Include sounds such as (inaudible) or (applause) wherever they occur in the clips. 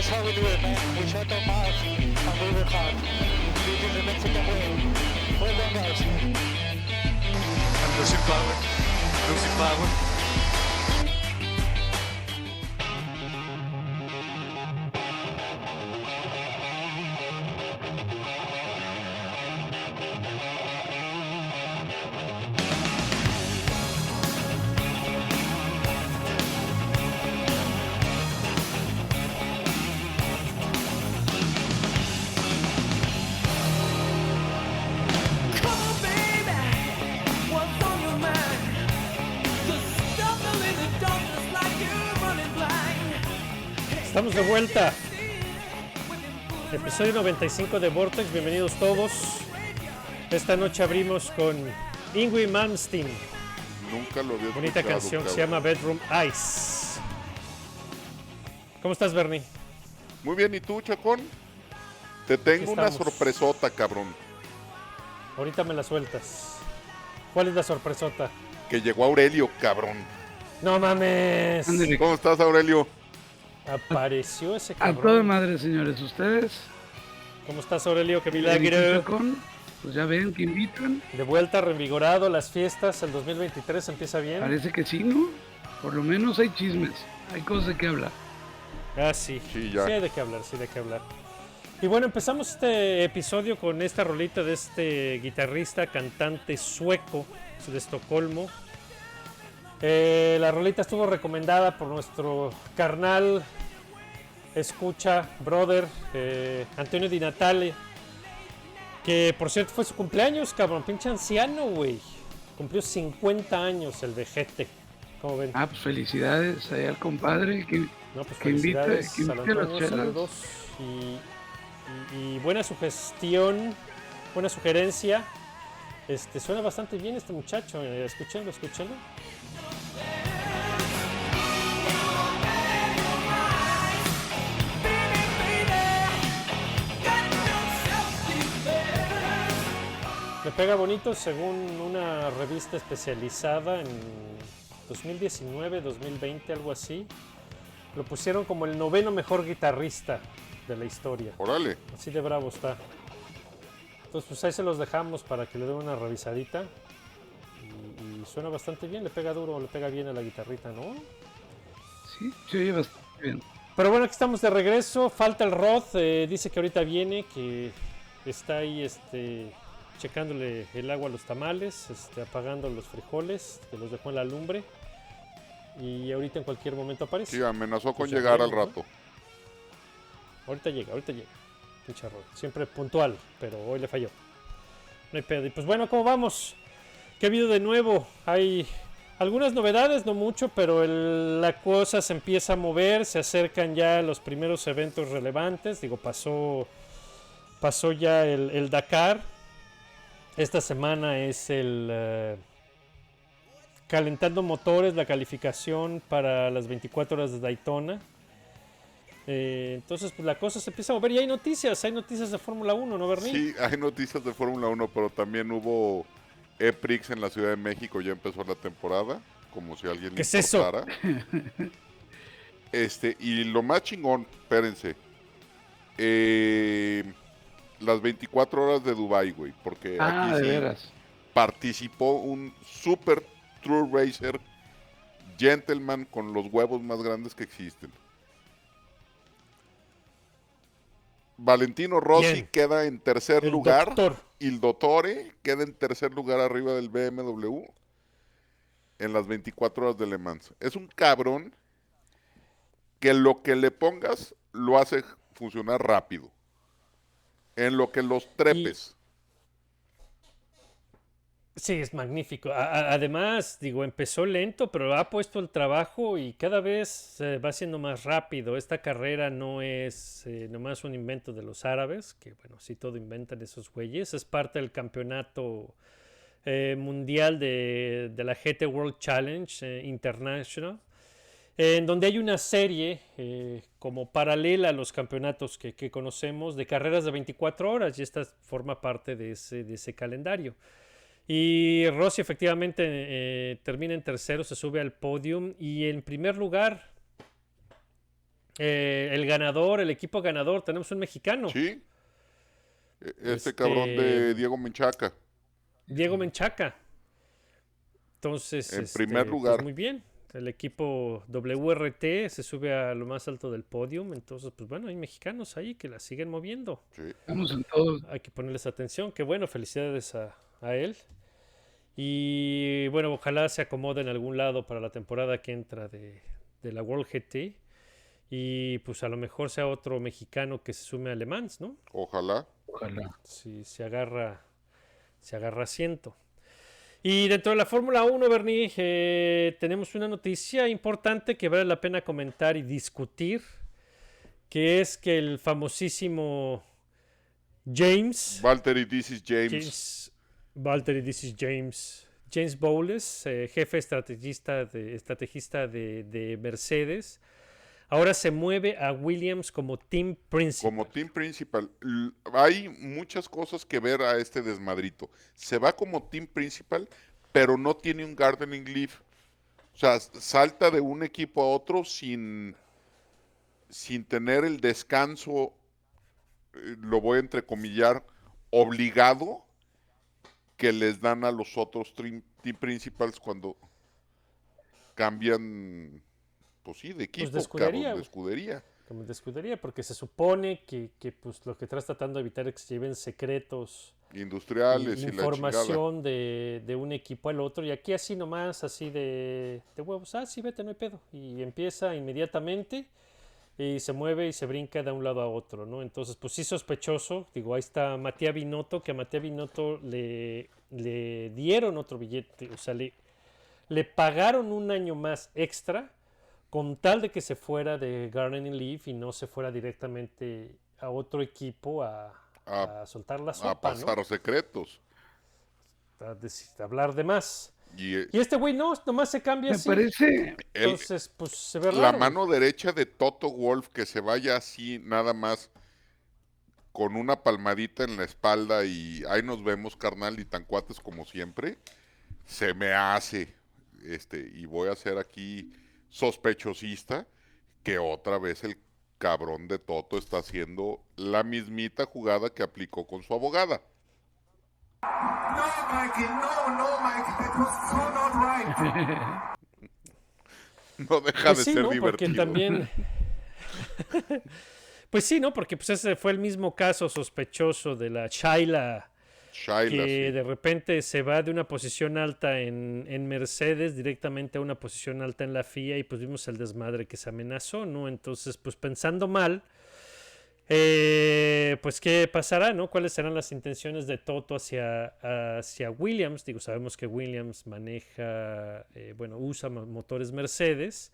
is how we do it, man. We shut our mouth and we work hard. This is the Mexican way. Well done, guys. I'm losing power. Losing power. Vuelta. Episodio 95 de Vortex, bienvenidos todos. Esta noche abrimos con Ingrid Malmsteen, Nunca lo había bonita canción que se llama Bedroom Ice. ¿Cómo estás, Bernie? Muy bien, ¿y tú, Chacón? Te tengo una sorpresota, cabrón. Ahorita me la sueltas. ¿Cuál es la sorpresota? Que llegó Aurelio, cabrón. No mames. ¿Cómo estás, Aurelio? Apareció ese A toda cabrón. madre, señores, ustedes. ¿Cómo estás, Aurelio? ¡Qué milagro! Pues ya ven que invitan. De vuelta, revigorado, las fiestas, el 2023 empieza bien. Parece que sí, ¿no? Por lo menos hay chismes. Hay cosas de qué hablar. Ah, sí. Sí, ya. hay de qué hablar, sí, hay de qué hablar. Y bueno, empezamos este episodio con esta rolita de este guitarrista, cantante sueco de Estocolmo. Eh, la rolita estuvo recomendada por nuestro carnal, escucha, brother, eh, Antonio Di Natale. Que por cierto fue su cumpleaños, cabrón, pinche anciano, güey. Cumplió 50 años el vejete. ¿Cómo ven? Ah, pues felicidades ahí al compadre. Que, No, pues que invite- felicidades que al invite a las Antonio, chelas. saludos y, y- y buena sugestión, buena sugerencia. Este, suena bastante bien este muchacho, eh, escúchenlo, escúchenlo. Pega bonito según una revista especializada en 2019, 2020, algo así. Lo pusieron como el noveno mejor guitarrista de la historia. Órale. Así de bravo está. Entonces, pues ahí se los dejamos para que le den una revisadita. Y, y suena bastante bien, le pega duro, le pega bien a la guitarrita, ¿no? sí, se oye bastante bien. Pero bueno, aquí estamos de regreso. Falta el Rod, eh, dice que ahorita viene, que está ahí este, checándole el agua a los tamales, este, apagando los frijoles, que los dejó en la lumbre. Y ahorita en cualquier momento aparece. Sí, amenazó con Pues llegar al rato. Ahorita llega, ahorita llega. Pinche. Siempre puntual, pero hoy le falló. No hay pedo. Y pues bueno, ¿cómo vamos? ¿Qué ha habido de nuevo? Hay algunas novedades, no mucho, pero el- la cosa se empieza a mover, se acercan ya los primeros eventos relevantes. Digo, pasó, pasó ya el, el Dakar. Esta semana es el eh, calentando motores, la calificación para las 24 horas de Daytona. Eh, entonces, pues la cosa se empieza a mover y hay noticias, hay noticias de Fórmula 1, ¿no, Bernie? Sí, hay noticias de Fórmula 1, pero también hubo EPRIX en la Ciudad de México. Ya empezó la temporada, como si alguien le ¿Qué es eso? (laughs) Este, y lo más chingón, espérense. eh, las 24 horas de Dubai, güey, porque Ah, aquí sí veras. participó un super true racer gentleman con los huevos más grandes que existen. Valentino Rossi queda en tercer El lugar. doctor. Il Dottore queda en tercer lugar arriba del BMW en las 24 horas de Le Mans. Es un cabrón que lo que le pongas lo hace funcionar rápido. En lo que los trepes. Sí, es magnífico. A- además, digo, empezó lento, pero ha puesto el trabajo y cada vez eh, va siendo más rápido. Esta carrera no es eh, nomás un invento de los árabes, que bueno, sí todo inventan esos güeyes. Es parte del campeonato eh, mundial de, de la GT World Challenge eh, International, en donde hay una serie eh, como paralela a los campeonatos que, que conocemos de carreras de 24 horas y esta forma parte de ese, de ese calendario. Y Rossi efectivamente eh, termina en tercero, se sube al podium y en primer lugar Eh, el ganador, el equipo ganador, tenemos un mexicano, Sí. E- Este, Este- cabrón de Diego Menchaca. Diego Menchaca. Entonces, En este, primer pues, lugar. muy bien. El equipo WRT se sube a lo más alto del podium. Entonces, pues bueno, hay mexicanos ahí que la siguen moviendo. Sí. Estamos en todos. Hay que ponerles atención. Qué bueno, felicidades a, a él. Y bueno, ojalá se acomode en algún lado para la temporada que entra de, de la World GT. Y pues a lo mejor sea otro mexicano que se sume a Le Mans, ¿no? Ojalá. Ojalá. Si se agarra, se agarra asiento. Y dentro de la Fórmula 1, Bernie, eh, tenemos una noticia importante que vale la pena comentar y discutir, que es que el famosísimo James, Valtteri, this is James. James Valtteri, this is James, James Bowles, eh, jefe estrategista de, estrategista de, de Mercedes, ahora se mueve a Williams como team principal. Como team principal, hay muchas cosas que ver a este desmadrito. Se va como team principal, pero no tiene un gardening leave. O sea, salta de un equipo a otro sin, sin tener el descanso, eh, lo voy a entrecomillar, obligado que les dan a los otros team, team principals cuando cambian, pues sí, de equipo, de escudería, cabrón, de güey. escudería. como de escudería, porque se supone que, que, pues lo que estás tratando de evitar es que se lleven secretos, y Industriales y, chingada. información de, de un equipo al otro, y aquí así nomás, así de, de huevos, ah, sí, vete, no hay pedo, y empieza inmediatamente, y se mueve y se brinca de un lado a otro, ¿no? Entonces, pues sí sospechoso, digo, ahí está Matías Binotto, que a Matías Binotto le, le dieron otro billete, o sea, le, le pagaron un año más extra con tal de que se fuera de Gardening Leaf y no se fuera directamente a otro equipo a, A- a soltar la a sopa, ¿no? pasar secretos. A, a hablar de más. Y eh, Y este güey no, nomás se cambia Me así. parece, el- Entonces, pues se ve la raro. mano derecha de Toto Wolf que se vaya así nada más con una palmadita en la espalda y ahí nos vemos carnal y tan cuates como siempre, se me hace, este, y voy a ser aquí sospechosista, que otra vez el cabrón de Toto está haciendo la mismita jugada que aplicó con su abogada. No, Mikey, no, no, Mikey, that was so not right. (laughs) No deja Pues de sí, ser ¿no? Porque divertido. también... (laughs) pues sí, ¿no? Porque pues ese fue el mismo caso sospechoso de la Shaila Shaila, que sí. de repente se va de una posición alta en, en Mercedes directamente a una posición alta en la FIA y pues vimos el desmadre que se amenazó, ¿no? Entonces, pues pensando mal, eh, pues qué pasará, ¿no? ¿Cuáles serán las intenciones de Toto hacia, hacia Williams? Digo, sabemos que Williams maneja, eh, bueno, usa mo- motores Mercedes.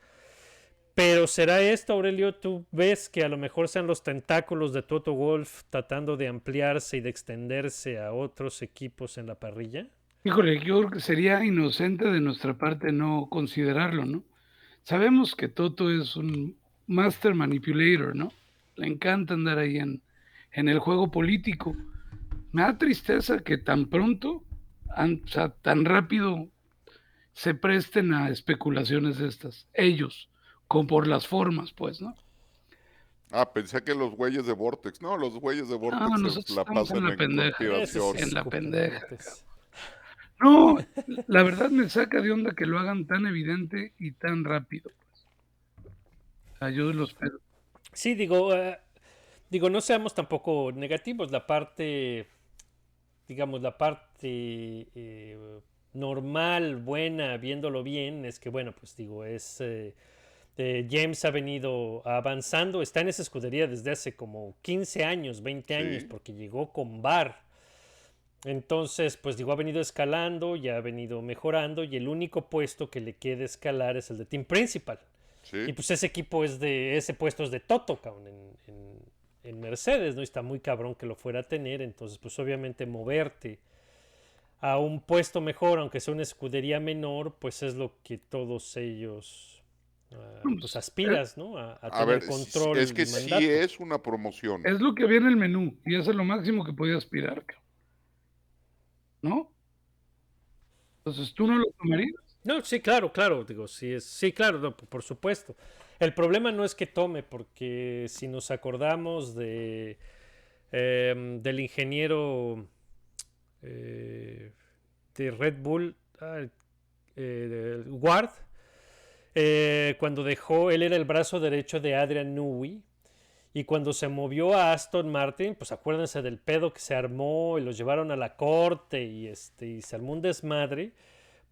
Pero será esto, Aurelio, tú ves que a lo mejor sean los tentáculos de Toto Wolf tratando de ampliarse y de extenderse a otros equipos en la parrilla. híjole, yo creo que sería inocente de nuestra parte no considerarlo, ¿no? Sabemos que Toto es un master manipulator, ¿no? Le encanta andar ahí en, el juego político. Me da tristeza que tan pronto, o sea, tan rápido se presten a especulaciones estas. Ellos, como por las formas, pues, ¿no? Ah, pensé que los güeyes de Vortex. No, los güeyes de Vortex se nosotros la estamos en pasan la en, pendeja. En la pendeja. (laughs) No, la verdad me saca de onda que lo hagan tan evidente y tan rápido. Pues. O sea, yo los pero Sí, digo, eh, digo, no seamos tampoco negativos. La parte, digamos, la parte eh, normal, buena, viéndolo bien, es que, bueno, pues digo, es... eh, eh, James ha venido avanzando, está en esa escudería desde hace como 15 años, 20 años, Sí. porque llegó con Bar. Entonces, pues digo, ha venido escalando, ya ha venido mejorando y el único puesto que le queda escalar es el de Team Principal. Sí. Y pues ese equipo es de, ese puesto es de Toto, cabrón, en, en- en Mercedes, ¿no? Y está muy cabrón que lo fuera a tener, entonces pues obviamente moverte a un puesto mejor, aunque sea una escudería menor, pues es lo que todos ellos ah, pues aspiras, ¿no? A, a A tener ver, control. es que sí es una promoción. es lo que había en el menú y eso es lo máximo que podía aspirar. ¿No? Entonces tú no lo tomarías. No, sí, claro, claro, digo, sí, es, sí, claro, no, por supuesto. El problema no es que tome, porque si nos acordamos de em, del ingeniero eh, de Red Bull, ah, eh, Ward, eh, cuando dejó, él era el brazo derecho de Adrian Newey, y cuando se movió a Aston Martin, pues acuérdense del pedo que se armó y los llevaron a la corte y, este, y se armó un desmadre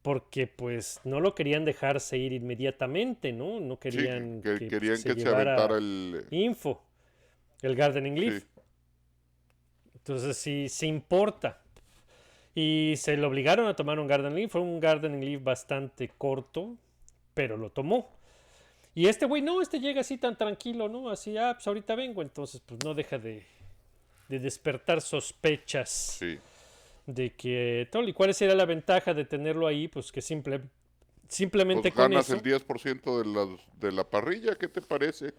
porque pues no lo querían dejarse ir inmediatamente, ¿no? No Sí, querían que, que, querían se que se aventara el... info, el Gardening Leaf. Sí. Entonces sí, sí importa. Y se le obligaron a tomar un Garden Leaf. Fue un Gardening Leaf bastante corto, pero lo tomó. Y este güey, no, este llega así tan tranquilo, ¿no? Así, ah, pues ahorita vengo. Entonces, pues no deja de, de despertar sospechas Sí. de que tal y cuál sería la ventaja de tenerlo ahí, pues que simple, simplemente Pues con ganas eso. el 10% de la, de la parrilla, ¿qué te parece?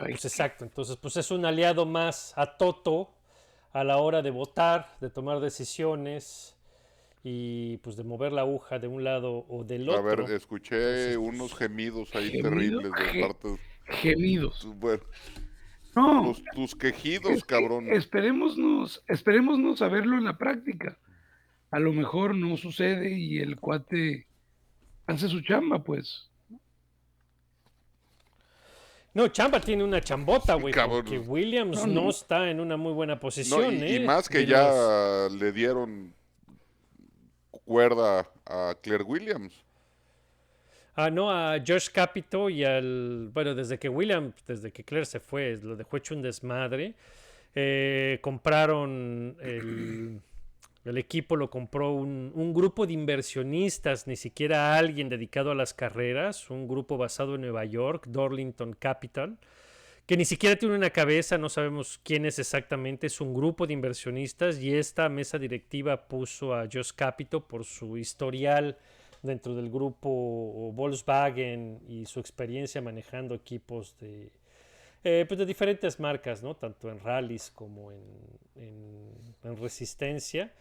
Pues exacto, entonces pues es un aliado más a Toto a la hora de votar, de tomar decisiones y pues de mover la aguja de un lado o del A otro. ver, escuché unos gemidos ahí ¿Gemido? terribles de Ge- parte de Gemidos. bueno, No, tus, tus quejidos, es que cabrón. Esperémonos, esperémonos a verlo en la práctica. A lo mejor no sucede y el cuate hace su chamba, pues. No, Chamba tiene una chambota, güey, porque Williams No, no, no. está en una muy buena posición, y, y ¿eh? más que De ya los- le dieron cuerda a Claire Williams. Ah, no, a Josh Capito y al. Bueno, desde que William, desde que Claire se fue, lo dejó hecho un desmadre. Eh, compraron el, (clears throat) el equipo, lo compró un, un grupo de inversionistas, ni siquiera alguien dedicado a las carreras, un grupo basado en Nueva York, Dorlington Capital, que ni siquiera tiene una cabeza, no sabemos quién es exactamente, es un grupo de inversionistas y esta mesa directiva puso a Josh Capito por su historial dentro del grupo Volkswagen y su experiencia manejando equipos de, eh, pues de diferentes marcas, ¿no? tanto en rallies como en, en- en resistencia.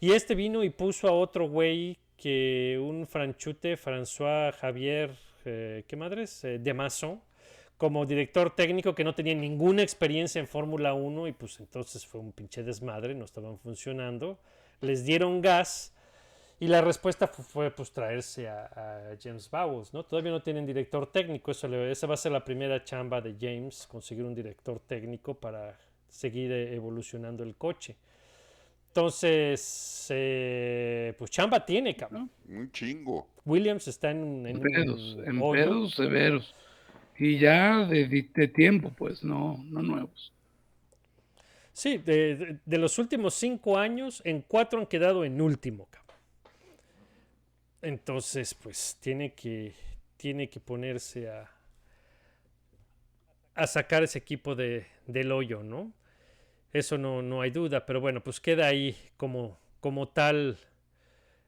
Y este vino y puso a otro güey que un franchute, François Javier, eh, ¿qué madres? Eh, de como director técnico que no tenía ninguna experiencia en Fórmula 1 y pues entonces fue un pinche desmadre, no estaban funcionando. Les dieron gas y la respuesta fu- fue, pues traerse a, a James Bowles, ¿no? Todavía no tienen director técnico, eso le- esa va a ser la primera chamba de James, conseguir un director técnico para seguir eh, evolucionando el coche. Entonces, eh, pues chamba tiene, cabrón. Un chingo. Williams está en, en En pedos, en pedos severos. Y ya de, de- tiempo, pues, no, no nuevos. Sí, de, de- los últimos cinco años, en cuatro han quedado en último. Entonces, pues tiene que, tiene que ponerse a, a sacar ese equipo de, del hoyo, ¿no? Eso no, no hay duda, pero bueno, pues queda ahí como, como tal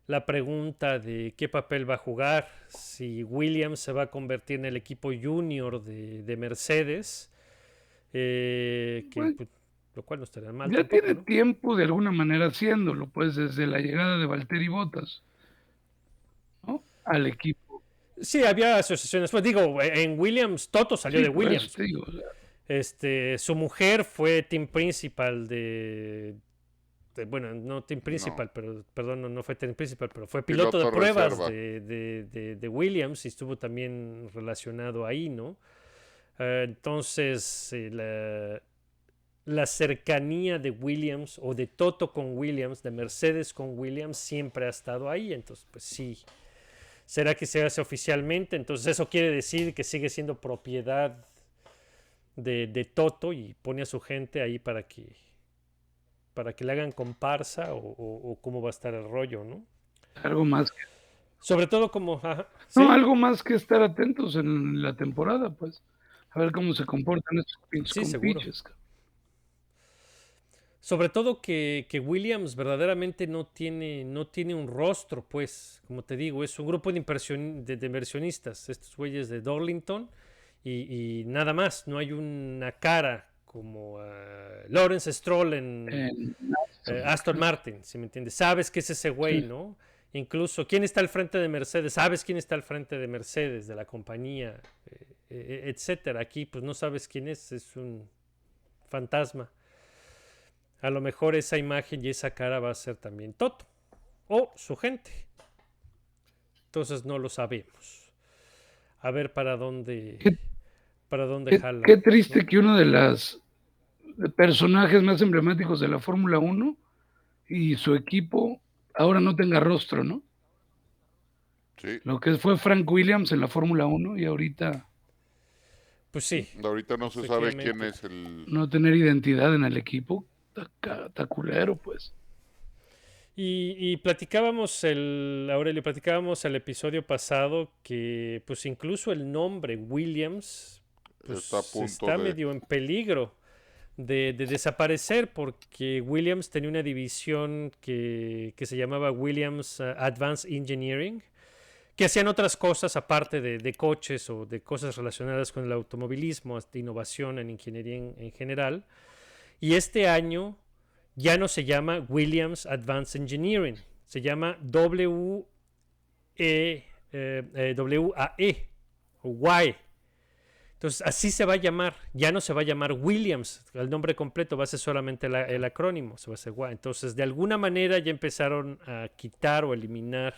la pregunta de qué papel va a jugar, si Williams se va a convertir en el equipo junior de, de Mercedes, eh, que, Pues, pues, lo cual no estaría mal. Ya tampoco, tiene ¿no? tiempo de alguna manera haciéndolo, pues desde la llegada de Valtteri Bottas ¿no? al equipo. Sí, había asociaciones. Pues digo, en Williams, Toto salió Sí, de por eso Williams. te digo, o sea, Este, su mujer fue team principal de- bueno, no team principal, pero perdón, no, no fue team principal, pero fue piloto, Piloto de pruebas de- de- de Williams y estuvo también relacionado ahí, ¿no? Eh, entonces, eh, la, la cercanía de Williams o de Toto con Williams, de Mercedes con Williams, siempre ha estado ahí. Entonces, pues sí. ¿Será que se hace oficialmente? Entonces eso quiere decir que sigue siendo propiedad de, de Toto y pone a su gente ahí para que para que le hagan comparsa o, o- o cómo va a estar el rollo, ¿no? algo más que, Sobre todo como... ajá, no, algo más que estar atentos en la temporada, pues. A ver cómo se comportan estos pinches Sí, cabrón. Sobre todo que, que Williams verdaderamente no tiene, no tiene un rostro, pues, como te digo, es un grupo de, de inversionistas, estos güeyes de Dorlington, y, y nada más, no hay una cara como eh, Lawrence Stroll en En- eh, Aston Martin, si me entiendes. Sabes que es ese güey, Sí. ¿no? Incluso, ¿quién está al frente de Mercedes? ¿Sabes quién está al frente de Mercedes, de la compañía, eh, eh, etcétera? Aquí, pues no sabes quién es, es un fantasma. A lo mejor esa imagen y esa cara va a ser también Toto o su gente. Entonces no lo sabemos. A ver para dónde, ¿Qué- para dónde Qué, jala. qué triste que uno de los personajes más emblemáticos de la Fórmula 1 y su equipo ahora no tenga rostro, ¿no? Sí. Lo que fue Frank Williams en la Fórmula 1 y ahorita Pues sí, Ahorita no se sabe quién es el... no tener identidad en el equipo, está culero, pues. Y, y platicábamos el, Aurelio, platicábamos el episodio pasado que pues incluso el nombre Williams pues, Está a punto está de- medio en peligro de, de desaparecer porque Williams tenía una división que, que se llamaba Williams uh, Advanced Engineering que hacían otras cosas aparte de, de coches o de cosas relacionadas con el automovilismo, hasta innovación en ingeniería en, en general. Y este año ya no se llama Williams Advanced Engineering, se llama W E, eh, eh, WAE o Y. Entonces, así se va a llamar. Ya no se va a llamar Williams. El nombre completo va a ser solamente la- el acrónimo. Se va a hacer Y. Entonces, de alguna manera ya empezaron a quitar o eliminar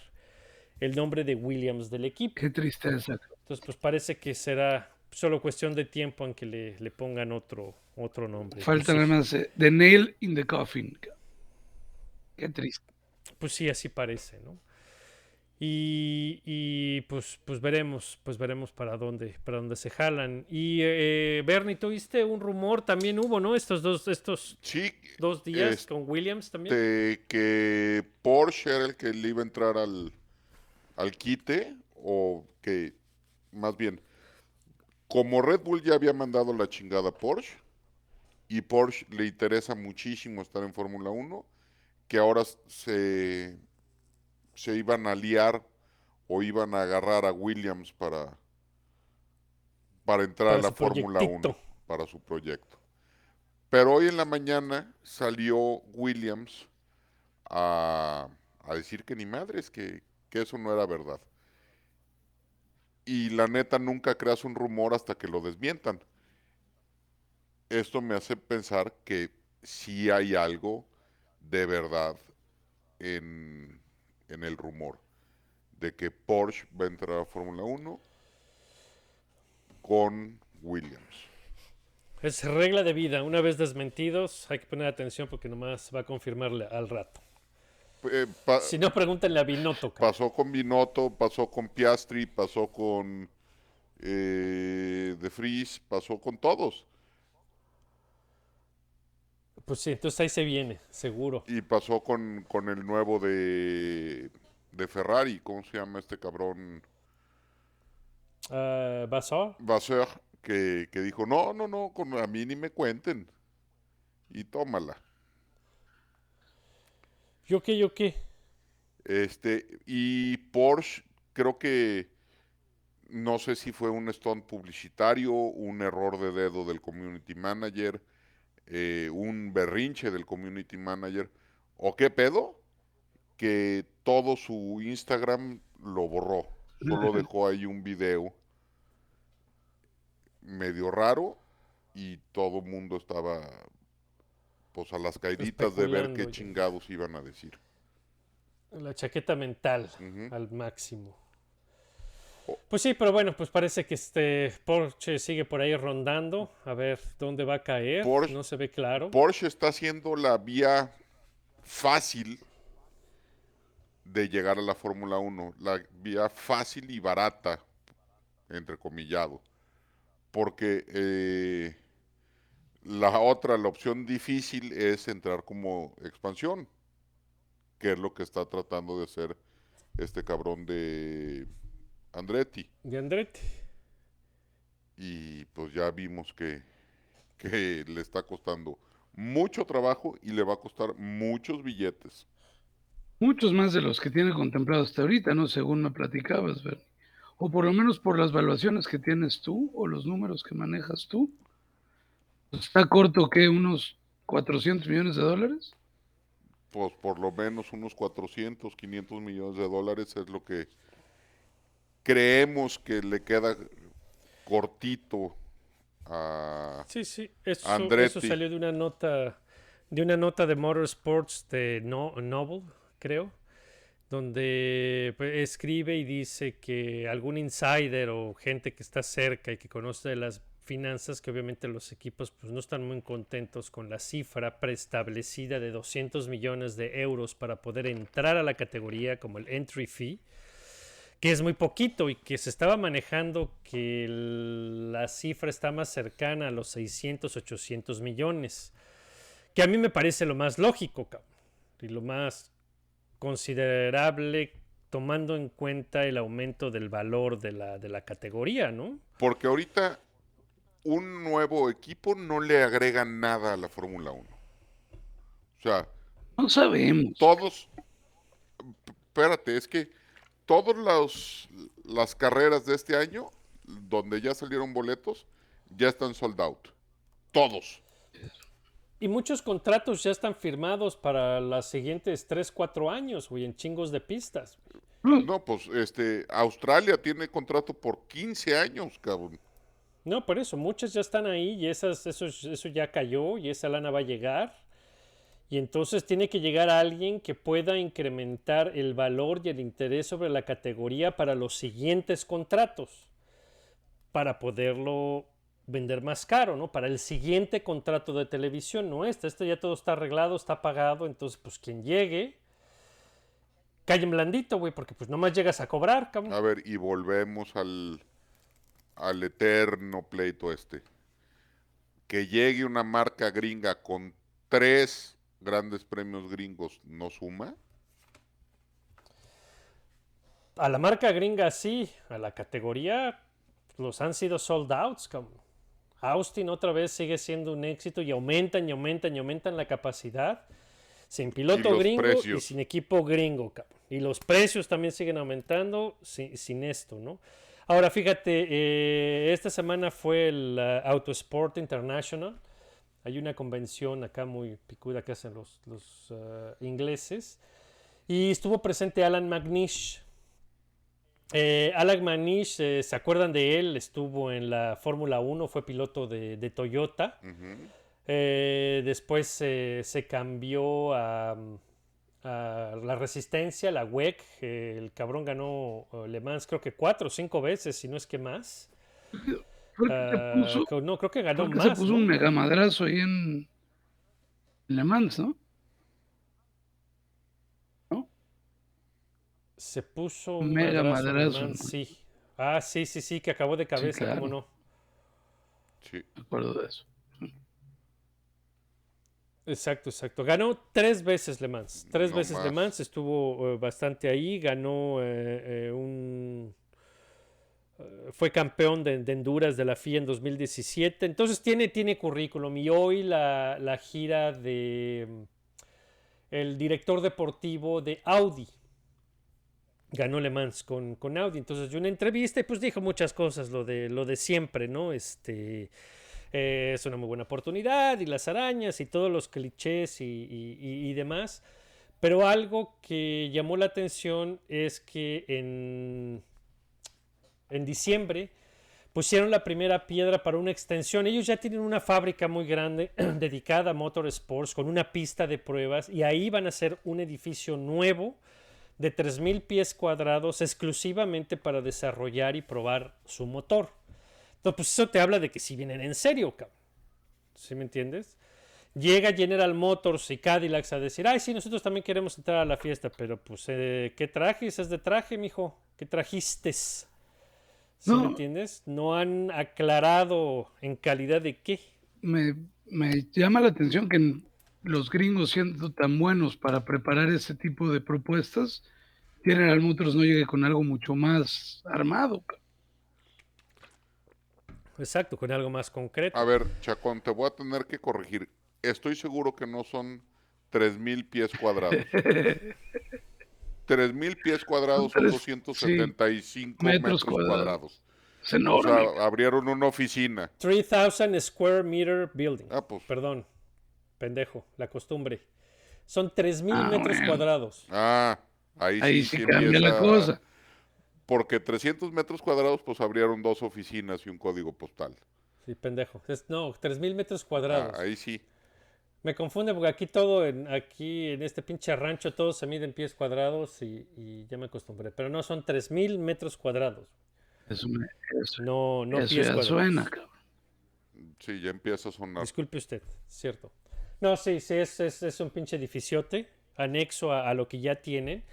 el nombre de Williams del equipo. Qué tristeza. Entonces, pues parece que será solo cuestión de tiempo en que le, le pongan otro, otro nombre. Falta nada más eh, The Nail in the Coffin. Qué triste. Pues sí, así parece, ¿no? Y, y, pues, pues veremos, pues veremos para dónde, para dónde se jalan. Y eh, Bernie, tuviste un rumor, también hubo, ¿no? Estos dos, estos Sí, dos días Este, con Williams también. que Porsche era el que le iba a entrar al, al quite, o que, más bien, como Red Bull ya había mandado la chingada a Porsche, y Porsche le interesa muchísimo estar en Fórmula 1, que ahora se, se iban a liar o iban a agarrar a Williams para, para entrar Para a la Fórmula 1, proyectito. para su proyecto. Pero hoy en la mañana salió Williams a, a decir que ni madres, que, que eso no era verdad. Y la neta nunca creas un rumor hasta que lo desmientan. Esto me hace pensar que sí hay algo de verdad en, en el rumor de que Porsche va a entrar a Fórmula 1 con Williams. Es regla de vida. Una vez desmentidos, hay que poner atención porque nomás va a confirmarle al rato. Eh, Si no, pregúntenle a Binotto. Pasó con Binotto, pasó con Piastri, pasó con eh, De Vries, pasó con todos. Pues sí, entonces ahí se viene, seguro. Y pasó con, con el nuevo de, de Ferrari, ¿cómo se llama este cabrón? Uh, Vasseur, Vasseur, que, que dijo, no, no, no, con, a mí ni me cuenten. Y tómala. ¿Yo qué, yo qué? Este, y Porsche, creo que no sé si fue un stunt publicitario, un error de dedo del community manager, eh, un berrinche del community manager, o qué pedo, que todo su Instagram lo borró. Solo (laughs) dejó ahí un video medio raro y todo el mundo estaba pues a las caíditas de ver qué chingados iban a decir. La chaqueta mental al máximo. Pues sí, pero bueno, pues parece que este Porsche sigue por ahí rondando. A ver dónde va a caer. Porsche- no se ve claro. Porsche está haciendo la vía fácil de llegar a la Fórmula 1, la vía fácil y barata, entrecomillado, porque eh, la otra, la opción difícil es entrar como expansión, que es lo que está tratando de hacer este cabrón de Andretti. De Andretti. Y pues ya vimos que, que le está costando mucho trabajo y le va a costar muchos billetes. Muchos más de los que tiene contemplado hasta ahorita, ¿no? Según me platicabas, Bernie. O por lo menos por las valuaciones que tienes tú o los números que manejas tú. ¿Está corto qué? ¿Unos 400 millones de dólares? pues por lo menos unos 400, 500 millones de dólares es lo que creemos que le queda cortito a... Sí, sí, eso, salió de una nota de una nota de Motorsports de no, Noble, creo, donde pues, escribe y dice que algún insider o gente que está cerca y que conoce de las finanzas, que obviamente los equipos pues, no están muy contentos con la cifra preestablecida de 200 millones de euros para poder entrar a la categoría como el entry fee que es muy poquito y que se estaba manejando que el- la cifra está más cercana a los 600, 800 millones, que a mí me parece lo más lógico cabrón, y lo más considerable tomando en cuenta el aumento del valor de la, de la categoría, ¿no? Porque ahorita un nuevo equipo no le agrega nada a la Fórmula 1. O sea, No sabemos. todos, espérate, es que todas las carreras de este año, donde ya salieron boletos, ya están sold out. Todos. Y muchos contratos ya están firmados para los siguientes 3, 4 años, güey, en chingos de pistas. No, pues este, Australia tiene contrato por 15 años, cabrón. No, por eso, muchas ya están ahí y esas, eso, eso ya cayó y esa lana va a llegar. Y entonces tiene que llegar alguien que pueda incrementar el valor y el interés sobre la categoría para los siguientes contratos, para poderlo vender más caro, ¿no? Para el siguiente contrato de televisión, no este, este ya todo está arreglado, está pagado, entonces pues quien llegue, calle en blandito, güey, porque pues nomás llegas a cobrar, cabrón. A ver, y volvemos al, al eterno pleito este. Que llegue una marca gringa con tres grandes premios gringos, ¿no suma? A la marca gringa sí, a la categoría los han sido sold outs. Austin otra vez sigue siendo un éxito y aumentan y aumentan y aumentan la capacidad. Sin piloto gringo y sin equipo gringo. cabrón. Y los precios también siguen aumentando sin, sin esto, ¿no? Ahora fíjate, eh, esta semana fue el uh, Autosport International. Hay una convención acá muy picuda que hacen los, los uh, ingleses. Y estuvo presente Alan McNish, eh, Alan Manish, eh, ¿se acuerdan de él? Estuvo en la Fórmula 1, fue piloto de, de Toyota. Eh, después eh, se cambió a, a la Resistencia, la WEC. eh, el cabrón ganó eh, Le Mans creo que cuatro o cinco veces, si no es que más. Ah, puso, no, creo que ganó que se más. puso ¿no? un mega madrazo ahí en Le Mans, ¿no? Se puso Un mega madrazo Le madrazo, Mans, ¿no? sí. Ah, sí, sí, sí, que acabó de cabeza, claro. cómo no. Sí. Me acuerdo de eso. Exacto, exacto. Ganó tres veces Le Mans. Tres No veces Le más. Mans. Estuvo eh, bastante ahí. Ganó eh, eh, un... eh, fue campeón de, de Honduras de la FIA en 2017. Entonces tiene, tiene currículum. Y hoy la, la gira de... mm, El director deportivo de Audi. Ganó Le Mans con, con Audi. Entonces dio una entrevista y pues dijo muchas cosas. Lo de, lo de siempre, ¿no? Este... Eh, es una muy buena oportunidad y las arañas y todos los clichés y- y- y demás. Pero algo que llamó la atención es que en, en diciembre pusieron la primera piedra para una extensión. Ellos ya tienen una fábrica muy grande (clears throat) dedicada a motorsports con una pista de pruebas y ahí van a hacer un edificio nuevo de 3.000 pies cuadrados exclusivamente para desarrollar y probar su motor. Entonces, pues eso te habla de que si vienen en serio, cabrón. ¿Sí me entiendes? Llega General Motors y Cadillacs a decir, ay, sí, nosotros también queremos entrar a la fiesta, pero pues, eh, ¿qué trajes? Es de traje, mijo. ¿Qué trajiste? ¿Sí No. me entiendes? No han aclarado en calidad de qué. Me, me llama la atención que los gringos siendo tan buenos para preparar ese tipo de propuestas, General Motors no llegue con algo mucho más armado. Exacto, con algo más concreto. A ver, Chacón, te voy a tener que corregir. Estoy seguro que no son 3.000 pies cuadrados. (laughs) 3.000 pies cuadrados son Tres- 275 metros metros, cuadrados. cuadrados. Es O enorme. sea, abrieron una oficina. 3000 square meter building. Ah, pues. Perdón, pendejo, la costumbre. Son 3.000 Ah, metros bueno. cuadrados. Ah, ahí, Ahí sí, sí sí cambia la cosa. Porque 300 metros cuadrados, pues abrieron dos oficinas y un código postal. Sí, pendejo. Es- no, 3.000 metros cuadrados. Ah, ahí sí. Me confunde porque aquí todo, en, aquí en este pinche rancho, todo se mide en pies cuadrados y, y ya me acostumbré. Pero no, son 3.000 metros cuadrados. Eso, me- eso- No, no eso pies ya cuadrados. suena, cabrón. Sí, ya empieza a sonar. Disculpe usted, cierto. No, sí, sí, es, es, es un pinche edificiote anexo a, a lo que ya tienen,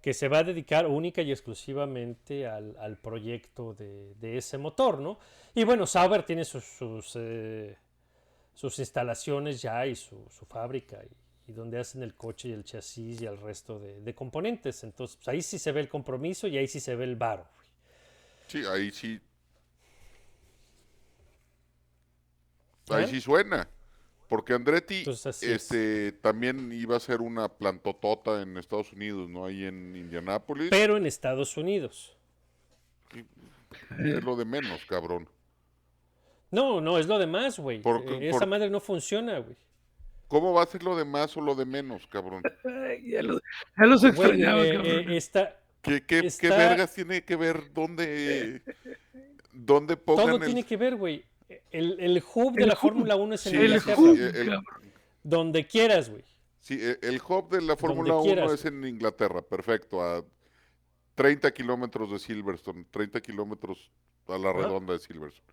que se va a dedicar única y exclusivamente al, al proyecto de, de ese motor, ¿no? Y bueno, Sauber tiene sus, sus, eh, sus instalaciones ya y su, su fábrica y, y donde hacen el coche y el chasis y el resto de, de componentes. Entonces, pues, ahí sí se ve el compromiso y ahí sí se ve el varo. Sí, ahí sí. Ahí ¿Eh? sí suena. Porque Andretti Entonces, así es. este, también iba a ser una plantotota en Estados Unidos, ¿no? Ahí en Indianápolis. Pero en Estados Unidos. Es lo de menos, cabrón. No, no, es lo demás, güey. Por- Eh, Esa por- madre no funciona, güey. ¿Cómo va a ser lo de más o lo de menos, cabrón? Ya, los, ya los extrañaba, eh, cabrón. eh, está, ¿Qué, qué, qué vergas tiene que ver dónde, dónde pongan todo el... tiene que ver, güey. El, el hub de El la. Fórmula 1 es en Sí, el Inglaterra. hub, el-. Donde quieras, güey. Sí, e- el hub de la Fórmula 1 quieras. es en Inglaterra, perfecto, a 30 kilómetros de Silverstone, 30 kilómetros a la redonda de Silverstone.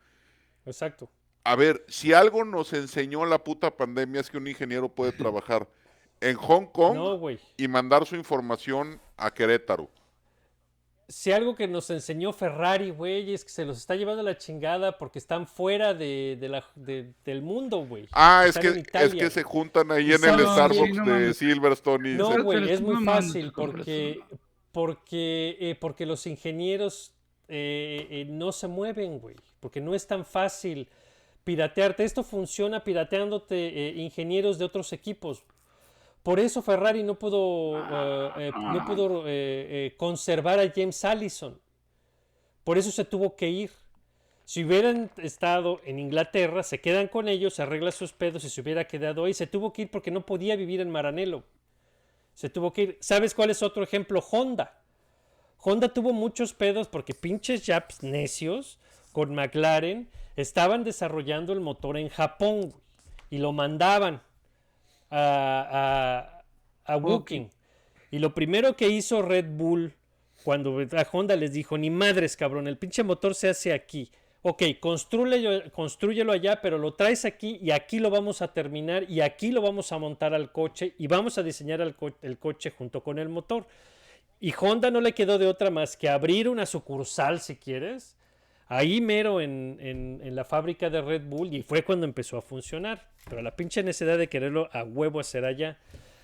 Exacto. A ver, si algo nos enseñó la puta pandemia es que un ingeniero puede (laughs) trabajar en Hong Kong No, y mandar su información a Querétaro. Si algo que nos enseñó Ferrari, güey, es que se los está llevando a la chingada porque están fuera de, de la, de- del mundo, güey. Ah, es que, Italia, es que se juntan ahí en el Starbucks no de. Silverstone y No, güey, es muy fácil porque, porque, eh, porque los ingenieros eh, eh, no se mueven, güey. Porque no es tan fácil piratearte. Esto funciona pirateándote eh, ingenieros de otros equipos. Por eso Ferrari no pudo, eh, eh, no pudo conservar a James Allison. Por eso se tuvo que ir. Si hubieran estado en Inglaterra, se quedan con ellos, se arregla sus pedos y se hubiera quedado ahí. Se tuvo que ir porque no podía vivir en Maranello. Se tuvo que ir. ¿Sabes cuál es otro ejemplo? Honda. Honda tuvo muchos pedos porque pinches Japs necios con McLaren estaban desarrollando el motor en Japón y lo mandaban a, a, a Woking. Y lo primero que hizo Red Bull cuando a Honda les dijo, ni madres, cabrón, el pinche motor se hace aquí. Ok, construyelo, construyelo allá, pero lo traes aquí y aquí lo vamos a terminar y aquí lo vamos a montar al coche y vamos a diseñar el, co- el coche junto con el motor. Y Honda no le quedó de otra más que abrir una sucursal, si quieres, ahí mero en, en- la fábrica de Red Bull y fue cuando empezó a funcionar. Pero la pinche necesidad de quererlo a huevo hacer allá.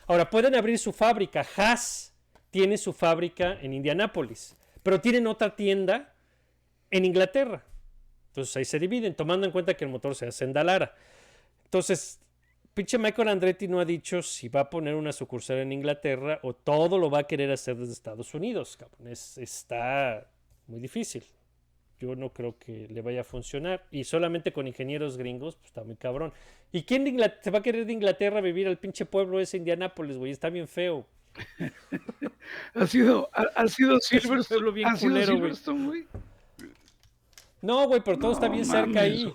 Ahora, pueden abrir su fábrica. Haas tiene su fábrica en Indianápolis, pero tienen otra tienda en Inglaterra. Entonces ahí se dividen, tomando en cuenta que el motor se hace en Dalara. Entonces, pinche Michael Andretti no ha dicho si va a poner una sucursal en Inglaterra o todo lo va a querer hacer desde Estados Unidos, está muy difícil. Yo no creo que le vaya a funcionar. Y solamente con ingenieros gringos, pues está muy cabrón. ¿Y quién de se va a querer de Inglaterra vivir al pinche pueblo ese Indianápolis, güey? Está bien feo. (laughs) Ha sido, ha, ha sido Silverstone. bien ha sido culero, güey. Silverstone, güey. No, güey, pero todo está bien cerca ahí.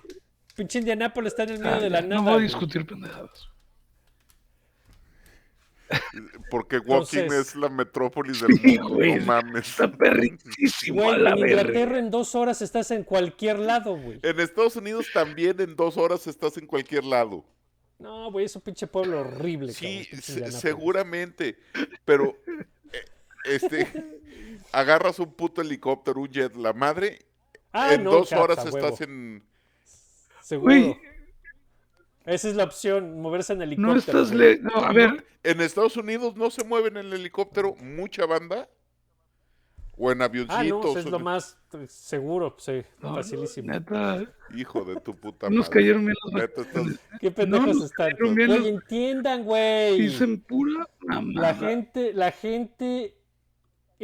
Pinche Indianápolis está en el medio Ah, de la nada. no voy a discutir pendejadas. Porque Woking Entonces- es la metrópolis del Sí, mundo, güey. no mames. Está perritísimo a Güey, la en verga. Inglaterra en dos horas estás en cualquier lado, güey. En Estados Unidos también en dos horas estás en cualquier lado. No, güey, es un pinche pueblo horrible. Sí, cabrón, pinche se- Indianápolis. seguramente. Pero, eh, este, (laughs) agarras un puto helicóptero, un jet, la madre, Ah, en no, dos horas huevo, estás en... Seguro. Güey. Esa es la opción, moverse en helicóptero. No estás le... No, a ver, En Estados Unidos no se mueven en el helicóptero mucha banda. O en Ah, avioncitos. no, es lo más eh, seguro, sí, no, facilísimo. neta, Hijo de tu puta nos madre. cayeron bien los Neta, estás- ¿Qué pendejos nos están? cayeron bien Güey, los- entiendan, güey. Dicen pura mamada. La gente, la gente,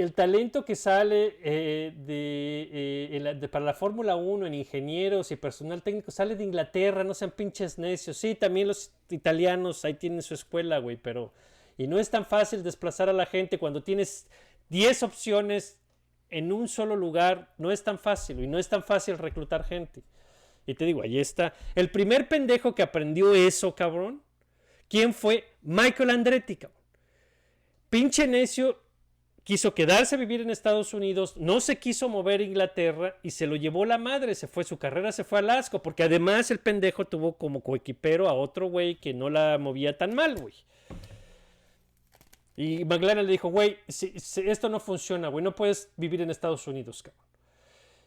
el talento que sale eh, eh, para la Fórmula 1 en ingenieros y personal técnico sale de Inglaterra, no sean pinches necios. Sí, también los italianos ahí tienen su escuela, güey, pero Y no es tan fácil desplazar a la gente cuando tienes 10 opciones en un solo lugar. No es tan fácil y no es tan fácil reclutar gente. Y te digo, ahí está. El primer pendejo que aprendió eso, cabrón. ¿Quién fue? Michael Andretti, cabrón. Pinche necio quiso quedarse a vivir en Estados Unidos, no se quiso mover a Inglaterra y se lo llevó la madre, se fue, su carrera se fue al asco, porque además el pendejo tuvo como coequipero a otro güey que no la movía tan mal, güey. Y McLaren le dijo, güey, si, esto no funciona, güey, no puedes vivir en Estados Unidos, cabrón.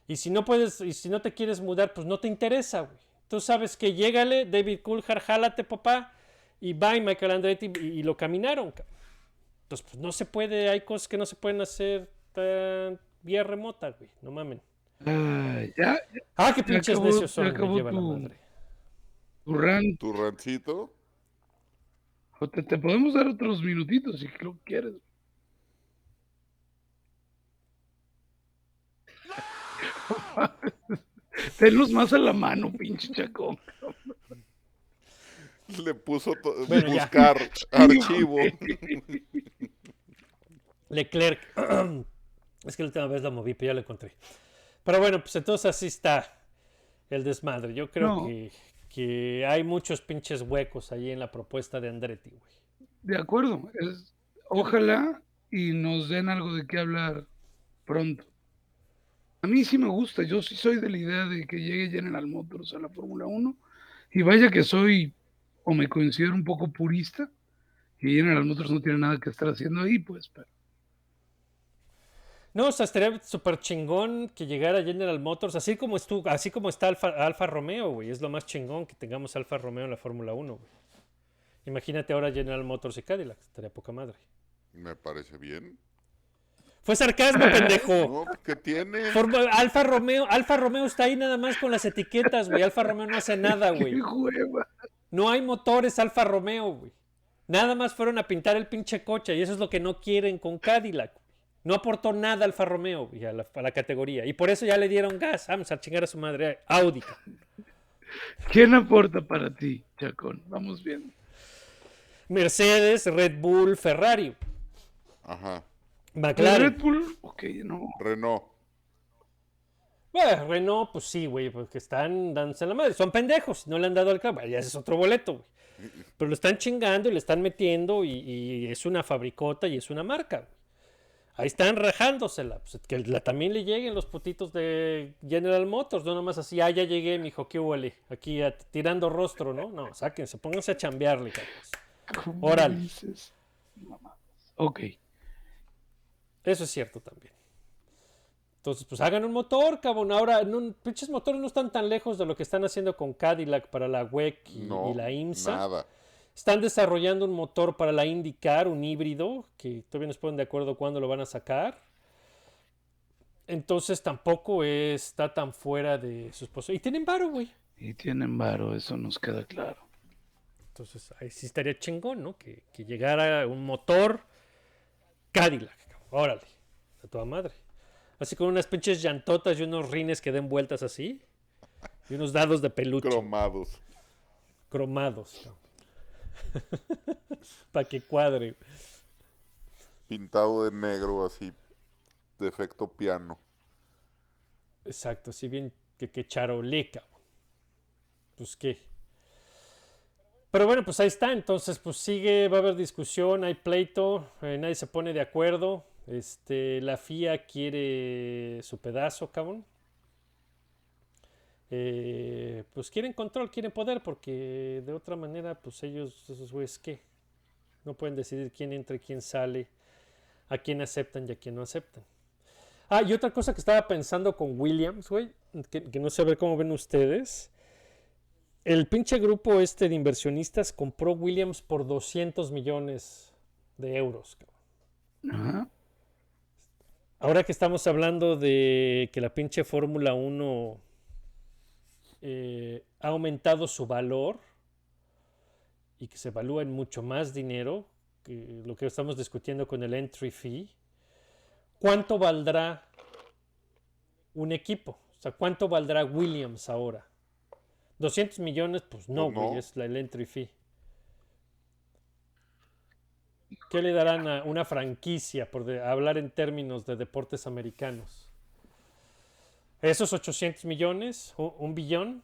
Y si no puedes, y si no te quieres mudar, pues no te interesa, güey. Tú sabes que llégale, David Coulthard, jálate, papá, y bye, Michael Andretti, y lo caminaron, cabrón. Entonces, pues no se puede, hay cosas que no se pueden hacer tan vía remota, güey, no mamen. Ay, ya, ya Ah, qué pinches acabó- necios son, me lleva la tu- madre. tu rant. Tu rancito. O te, te podemos dar otros minutitos si lo quieres. (laughs) (laughs) Tenlos más a la mano, pinche chacón. (laughs) Le puso Bueno, ya. buscar (laughs) archivo. (laughs) Leclerc. (clears throat) es que la última vez la moví, pero ya la encontré. Pero bueno, pues entonces así está el desmadre. Yo creo No. que, que hay muchos pinches huecos ahí en la propuesta de Andretti, güey. De acuerdo. Es, ojalá y nos den algo de qué hablar pronto. A mí sí me gusta. Yo sí soy de la idea de que llegue General Motors a la Fórmula 1. Y vaya que soy, o me considero un poco purista, y General Motors no tiene nada que estar haciendo ahí, pues. Pero No, o sea, estaría súper chingón que llegara General Motors, así como, estuvo, así como está Alfa, Alfa Romeo, güey. Es lo más chingón que tengamos Alfa Romeo en la Fórmula 1, güey. Imagínate ahora General Motors y Cadillac, estaría poca madre. Me parece bien. Fue sarcasmo, pendejo. (laughs) No, ¿qué tiene? Forma- Alfa Romeo, Alfa Romeo está ahí nada más con las etiquetas, güey. Alfa Romeo no hace nada, (laughs) güey. No hay motores Alfa Romeo, güey. Nada más fueron a pintar el pinche coche y eso es lo que no quieren con Cadillac. güey. No aportó nada Alfa Romeo güey, a, la, a la categoría. Y por eso ya le dieron gas. Vamos a chingar a su madre. Audi. ¿Quién aporta para ti, Chacón? Vamos viendo. Mercedes, Red Bull, Ferrari. Ajá. ¿El McLaren. Red Bull? Ok, no. Renault. Bueno, Renault, pues sí, güey, porque están dándose en la madre. Son pendejos, no le han dado el clavo. Ya ese es otro boleto, güey. Pero lo están chingando y le están metiendo y, y es una fabricota y es una marca, güey. Ahí están rajándosela. Pues, que la- también le lleguen los putitos de General Motors, no nomás así, ah, ya llegué, mijo, qué huele. Aquí a- tirando rostro, ¿no? No, sáquense, pónganse a chambearle, cabros. ¿Cómo Órale. Ok. Eso es cierto también. Entonces, pues hagan un motor, cabrón. Ahora, no, pinches motores no están tan lejos de lo que están haciendo con Cadillac para la WEC y, No. y la IMSA. Nada. Están desarrollando un motor para la IndyCar, un híbrido, que todavía no se ponen de acuerdo cuándo lo van a sacar. Entonces tampoco está tan fuera de sus posibilidades. Y tienen varo, güey. Y tienen varo, eso nos queda claro. Entonces ahí sí estaría chingón, ¿no? Que, que llegara un motor Cadillac. cabrón. Órale, a toda madre. Así con unas pinches llantotas y unos rines que den vueltas así. Y unos dados de peluche Cromados. cromados. (laughs) Para que cuadre. Pintado de negro así. De efecto piano. Exacto, así bien que, que charolé, cabrón. Pues qué. Pero bueno, pues ahí está. Entonces, pues sigue, va a haber discusión, hay pleito, eh, nadie se pone de acuerdo. Este, la FIA quiere su pedazo, cabrón. Eh, pues quieren control, quieren poder, porque de otra manera, pues ellos, esos güeyes, ¿qué? No pueden decidir quién entra y quién sale, a quién aceptan y a quién no aceptan. Ah, y otra cosa que estaba pensando con Williams, güey, que, que no sé a ver cómo ven ustedes. El pinche grupo este de inversionistas compró Williams por 200 millones de euros. Ajá. Ahora que estamos hablando de que la pinche Fórmula 1 eh, ha aumentado su valor y que se evalúa en mucho más dinero, que lo que estamos discutiendo con el entry fee, ¿cuánto valdrá un equipo? O sea, ¿cuánto valdrá Williams ahora? 200 millones, pues no, Pues no. güey, es la, el entry fee. ¿Qué le darán a una franquicia por de- hablar en términos de deportes americanos? ¿Esos 800 millones? ¿Un, un billón?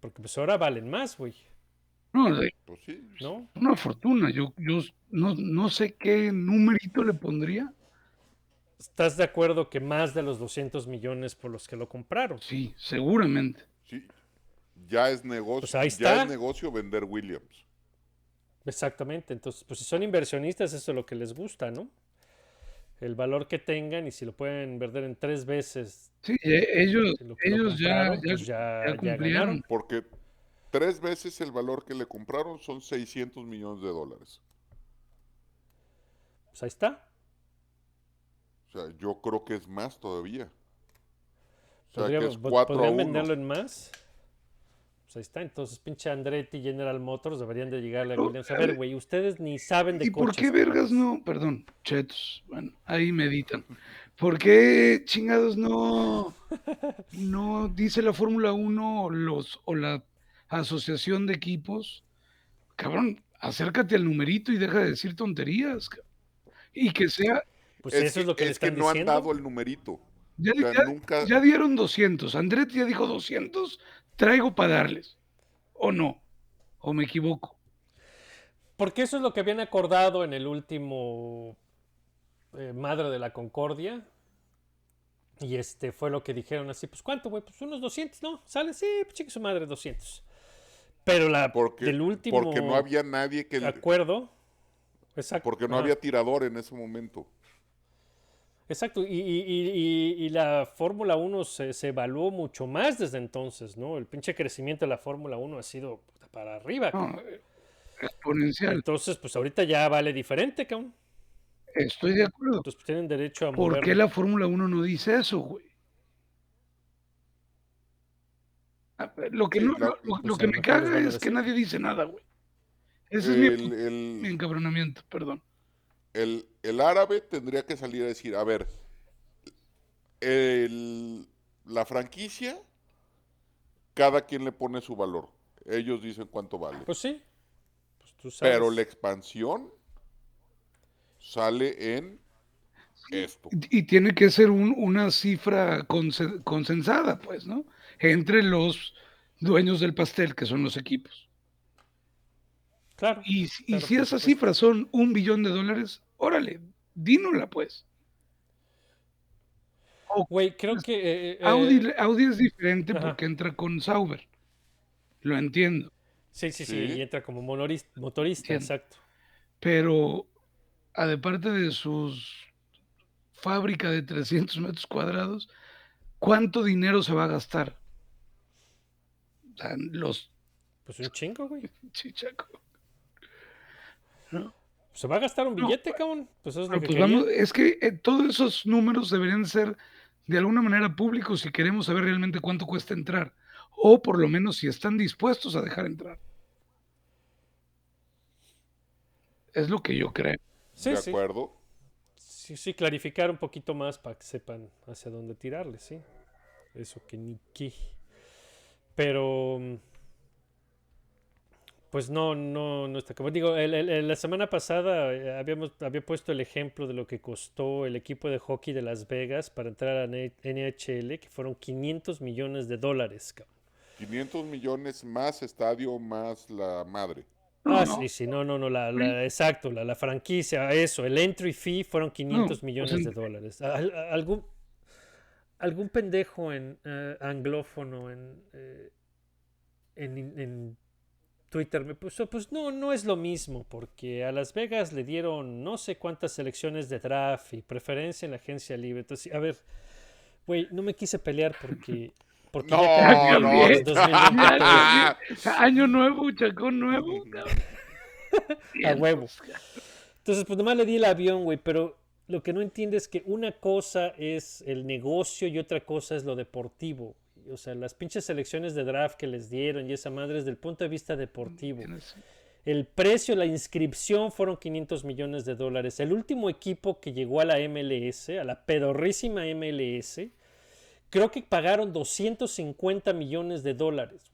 Porque pues ahora valen más, güey, No, de- Pues sí. ¿no? una fortuna. Yo, yo no, no sé qué numerito le pondría. ¿Estás de acuerdo que más de los 200 millones por los que lo compraron? Sí, seguramente. Sí. Ya es negocio. Pues ahí Ya es negocio vender Williams. Exactamente, entonces, pues si son inversionistas, eso es lo que les gusta, ¿no? El valor que tengan y si lo pueden vender en tres veces Sí, e- ellos, ellos ya, compraron, ya, pues ya, ya ya cumplieron. ganaron. Porque tres veces el valor que le compraron son 600 millones de dólares. Pues ahí está. O sea, yo creo que es más todavía. O sea, que Podríamos- es pod- 4 a ¿Podrían 1. venderlo en más? Pues ahí está. Entonces, pinche Andretti y General Motors deberían de llegarle a Williams. A ver, güey, ustedes ni saben de ¿Y por qué vergas no? Perdón, chetos. Bueno, ahí meditan. ¿Por qué chingados no, no dice la Fórmula 1 o, los, o la asociación de equipos? Cabrón, acércate al numerito y deja de decir tonterías. Y que sea, Pues es eso que, es lo que le es que están no diciendo. han dado el numerito. ya, O sea, ya- nunca- ya dieron 200. Andretti ya dijo 200. Traigo para darles. ¿O no? ¿O me equivoco? Porque eso es lo que habían acordado en el último eh, Madre de la Concordia. Y este fue lo que dijeron así, pues ¿cuánto, güey? Pues unos 200, ¿no? Sale, sí, pues chique su madre, 200. Pero la Porque, del último porque no había nadie que... acuerdo, exacto. Porque no había tirador en ese momento. Exacto, y, y- y- la Fórmula 1 se, se evaluó mucho más desde entonces, ¿no? El pinche crecimiento de la Fórmula 1 ha sido puta, para arriba. No, exponencial. Entonces, pues ahorita ya vale diferente, cabrón. Estoy de acuerdo. Entonces pues, tienen derecho a ¿Por qué la Fórmula 1 no dice eso, güey? Ah, Lo que, Sí, no- la- lo, lo- pues, que me caga es que nadie dice nada, güey. Ese es mi, el- mi encabronamiento, perdón. el- el árabe tendría que salir a decir, a ver, el- la franquicia, cada quien le pone su valor. Ellos dicen cuánto vale. Pues sí. Pues tú sabes. Pero la expansión sale en esto. Y, y tiene que ser un- una cifra conse- consensada, pues, ¿no? Entre los dueños del pastel, que son los equipos. Claro. Y, si- y Claro, si por esas cifras son un billón de dólares, órale, dínosla, pues. Güey, creo que... eh, eh, Audi, Audi es diferente ajá. porque entra con Sauber. Lo entiendo. Sí, sí, sí, Sí. y entra como motorista, Entiendo. exacto. Pero, aparte de sus fábrica de 300 metros cuadrados, ¿cuánto dinero se va a gastar? O sea, los Pues un chingo, güey. (laughs) chichacos. Se va a gastar un No, billete, cabrón. Pues eso es lo Pero que pues vamos, es que eh, todos esos números deberían ser de alguna manera públicos si queremos saber realmente cuánto cuesta entrar. O por lo menos si están dispuestos a dejar entrar. Es lo que yo creo. Sí, ¿De sí. acuerdo? sí. Sí, clarificar un poquito más para que sepan hacia dónde tirarle, sí. Eso que ni qué. Pero... Pues no, no, no está como digo, el- la semana pasada eh, habíamos había puesto el ejemplo de lo que costó el equipo de hockey de Las Vegas para entrar a N- NHL, que fueron 500 millones de dólares, cabrón. 500 millones más estadio más la madre. Ah, no. sí, sí, no, no, no, la, la- exacto, la, la franquicia, eso, el entry fee fueron 500 pues, millones de dólares. Al- algún, algún pendejo en eh, anglófono en, eh, en, en Twitter me puso, pues no, no es lo mismo, porque a Las Vegas le dieron no sé cuántas selecciones de draft y preferencia en la agencia libre. Entonces, a ver, güey, no me quise pelear porque... (laughs) Porque No, ya no, el 2023. Ah, Año nuevo, chacón nuevo. (laughs) A huevo. Entonces, pues nomás le di el avión, güey, pero lo que no entiende es que una cosa es el negocio y otra cosa es lo deportivo. O sea, las pinches selecciones de draft que les dieron y esa madre desde el punto de vista deportivo. El precio, la inscripción fueron 500 millones de dólares. El último equipo que llegó a la MLS, a la pedorrísima MLS, creo que pagaron 250 millones de dólares.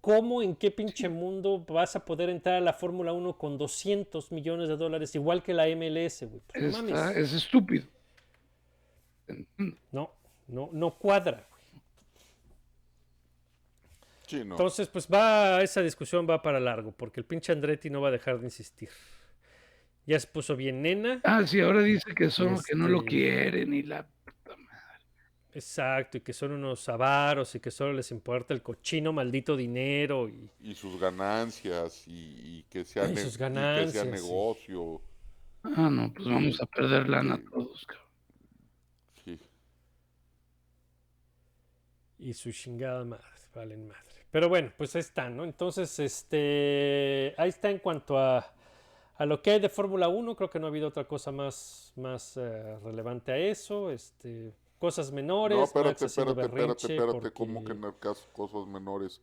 ¿Cómo, en qué pinche mundo vas a poder entrar a la Fórmula 1 con 200 millones de dólares, igual que la MLS, güey? Es estúpido. No, no, no cuadra. Sí, no. Entonces, pues va, esa discusión va para largo, porque el pinche Andretti no va a dejar de insistir. Ya se puso bien nena. Ah, sí, ahora dice que son que no lo Este- quieren y la puta madre. Exacto, y que son unos avaros y que solo les importa el cochino maldito dinero y y sus ganancias y, y que sea, Y que sea sí. negocio. Ah, no, pues vamos a perder lana Sí. todos, cabrón. Sí. y su chingada madre, valen madre. Pero bueno, pues ahí están, ¿no? Entonces, este, ahí está en cuanto a, a lo que hay de Fórmula 1, creo que no ha habido otra cosa más, más eh, relevante a eso, este, cosas menores. No, espérate, espérate, espérate, espérate. ¿Cómo que en el caso cosas menores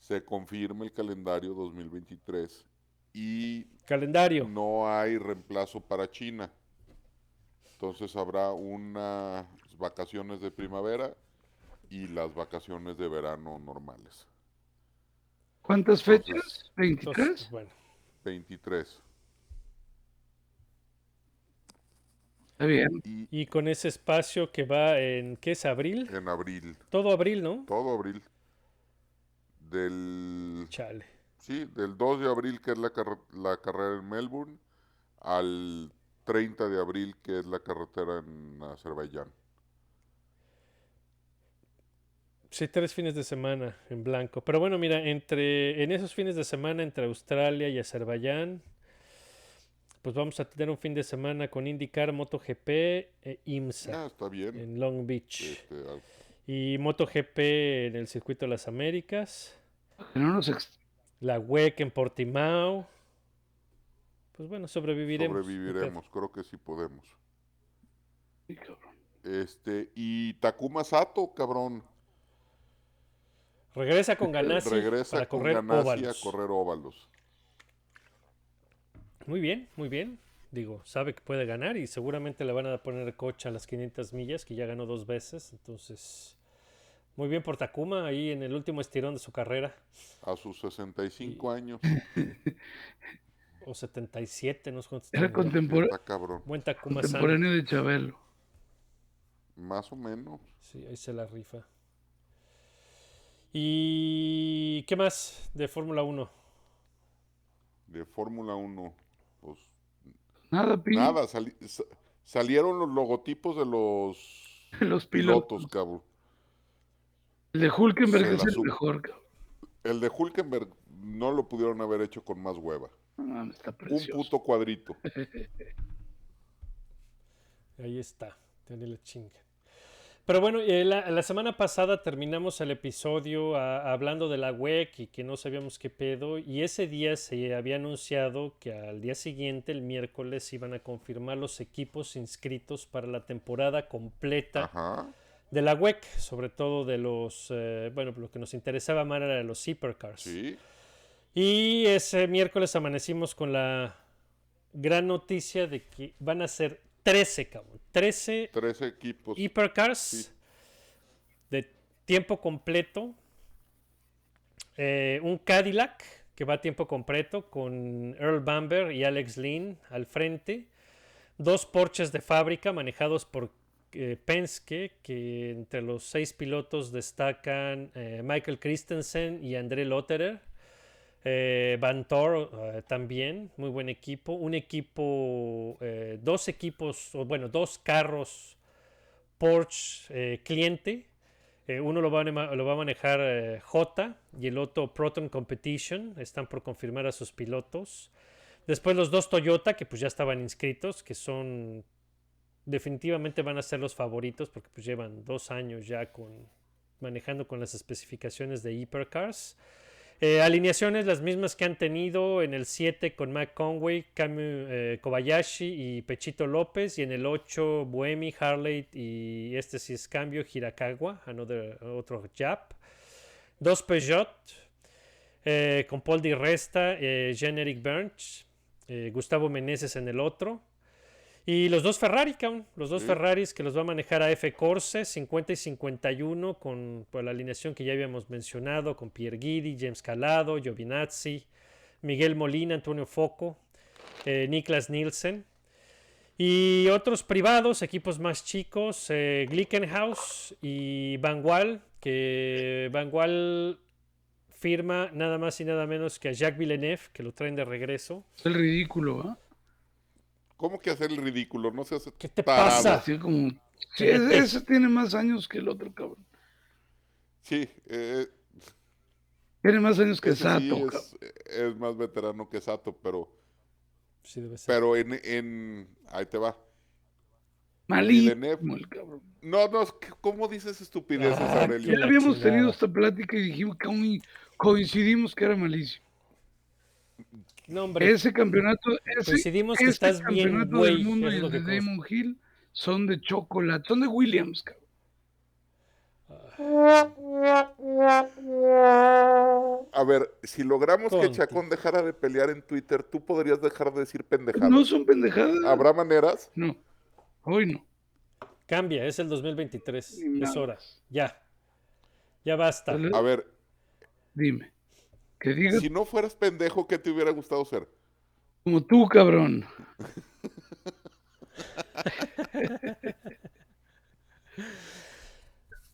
se confirma el calendario 2023 y Calendario. no hay reemplazo para China? Entonces habrá unas vacaciones de primavera y las vacaciones de verano normales. ¿Cuántas fechas? Entonces, ¿23? bueno, 23. Está bien. Y y con ese espacio que va en, ¿qué es? ¿Abril? en abril, Todo abril, ¿no? todo abril. Del Chale. Sí, del 2 de abril, que es la, la carrera en Melbourne, al 30 de abril, que es la carretera en Azerbaiyán. Sí, tres fines de semana en blanco. Pero bueno, mira, entre en esos fines de semana entre Australia y Azerbaiyán, pues vamos a tener un fin de semana con IndyCar, MotoGP e IMSA Ah, está bien. en Long Beach Este, al- y MotoGP en el circuito de las Américas, no nos ex- la WEC en Portimao. Pues bueno, sobreviviremos. sobreviviremos, creo que sí podemos. Sí, cabrón. Este, y Takuma Sato, cabrón, Regresa con (laughs) Ganassi regresa para con correr Ganassi óvalos. a correr óvalos. Muy bien, muy bien. Digo, sabe que puede ganar y seguramente le van a poner coche a las 500 millas, que ya ganó dos veces. Entonces, muy bien por Takuma ahí en el último estirón de su carrera. A sus 65 años, (laughs) O 77, no sé cuántos Era contempor-. Buen Takuma San. contemporáneo de Chabelo. Más o menos. Sí, ahí se la rifa. ¿Y qué más de Fórmula 1? De Fórmula 1, pues Nada, pi. nada, sali- sa- salieron los logotipos de los (laughs) Los pilotos. pilotos, cabrón. El de Hulkenberg es el mejor, cabrón. El de Hulkenberg no lo pudieron haber hecho con más hueva. Mames, está Un puto cuadrito. (laughs) Ahí está, tiene la chinga. Pero bueno, eh, la, la semana pasada terminamos el episodio a- hablando de la WEC y que no sabíamos qué pedo. Y ese día se había anunciado que al día siguiente, el miércoles, iban a confirmar los equipos inscritos para la temporada completa Ajá. de la WEC, sobre todo de los, eh, bueno, lo que nos interesaba más era de los Supercars. Sí. Y ese miércoles amanecimos con la gran noticia de que van a ser 13, cabrón. 13 Tres equipos. Hypercars Sí. de tiempo completo. Eh, un Cadillac que va a tiempo completo con Earl Bamber y Alex Lynn al frente. Dos Porsches de fábrica manejados por eh, Penske, que entre los seis pilotos destacan eh, Michael Christensen y André Lotterer. Eh, Van Tor eh, también, muy buen equipo. Un equipo, eh, dos equipos, o bueno, dos carros Porsche eh, cliente. Uno lo va a, lo va a manejar J y el otro Proton Competition. Están por confirmar a sus pilotos. Después los dos Toyota, que pues ya estaban inscritos, que son definitivamente van a ser los favoritos porque pues llevan dos años ya con manejando con las especificaciones de Hypercars. Eh, alineaciones las mismas que han tenido en el 7 con Mac Conway, eh, Kobayashi y Pechito López. Y en el 8 Buemi, Harley y este sí es cambio, Hirakawa, another, otro Jap. Dos Peugeot eh, con Paul Di Resta, eh, Jean-Eric Burns, Gustavo Meneses en el otro. Y los dos Ferrari, cabrón, los dos Sí. Ferraris que los va a manejar a F Corse, 50 y 51, con pues, la alineación que ya habíamos mencionado, con Pierre Guidi, James Calado, Giovinazzi, Miguel Molina, Antonio Foco, eh, Niklas Nielsen. Y otros privados, equipos más chicos, eh, Glickenhaus y Van Wall, que Van Wall firma nada más y nada menos que a Jacques Villeneuve, que lo traen de regreso. Es el ridículo, ¿ah? ¿Cómo que hacer el ridículo? No seas ¿Qué te tarado. pasa? Así como. Sí, ese, ese tiene más años que el otro, cabrón. Sí, eh, Tiene más años que ese sí Sato, cabrón. es, es más veterano que Sato, pero, Sí, debe ser. pero en, en... Ahí te va. Malísimo el cabrón. No, no, ¿cómo dices estupideces, Ah, Aurelio? Ya habíamos chingada. tenido esta plática y dijimos que aún coincidimos que era malísimo. No, hombre. Ese campeonato, ese, Coincidimos que este estás campeonato del mundo y el de. Damon Hill son de chocolate, son de Williams, cabrón. A ver, si logramos que. Chacón dejara de pelear en Twitter, ¿tú podrías dejar de decir pendejadas? No son pendejadas. ¿Habrá maneras? No, hoy no. Cambia, es el 2023. Ni Es hora. Ya. Ya basta. A ver, Dime. Que digas si no fueras pendejo, ¿qué te hubiera gustado ser? como tú, cabrón. (laughs)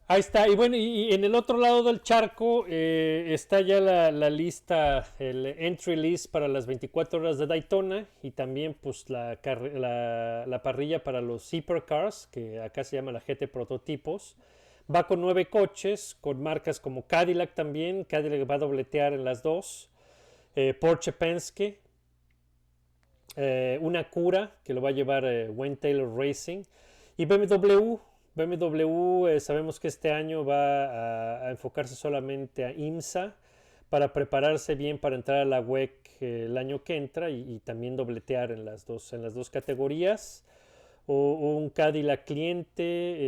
Ahí está. Y bueno, y, y en el otro lado del charco eh, está ya la, la lista, el entry list para las 24 horas de Daytona y también pues la, la, la parrilla para los Supercars, que acá se llama la GT Prototipos. Va con nueve coches, con marcas como Cadillac también. Cadillac va a dobletear en las dos. Eh, Porsche Penske. eh, una Cura, que lo va a llevar eh, Wayne Taylor Racing. Y BMW. BMW eh, sabemos que este año va a, enfocarse solamente a IMSA para prepararse bien para entrar a la WEC el año que entra y, y también dobletear en las dos, en las dos categorías. O, un Cadillac cliente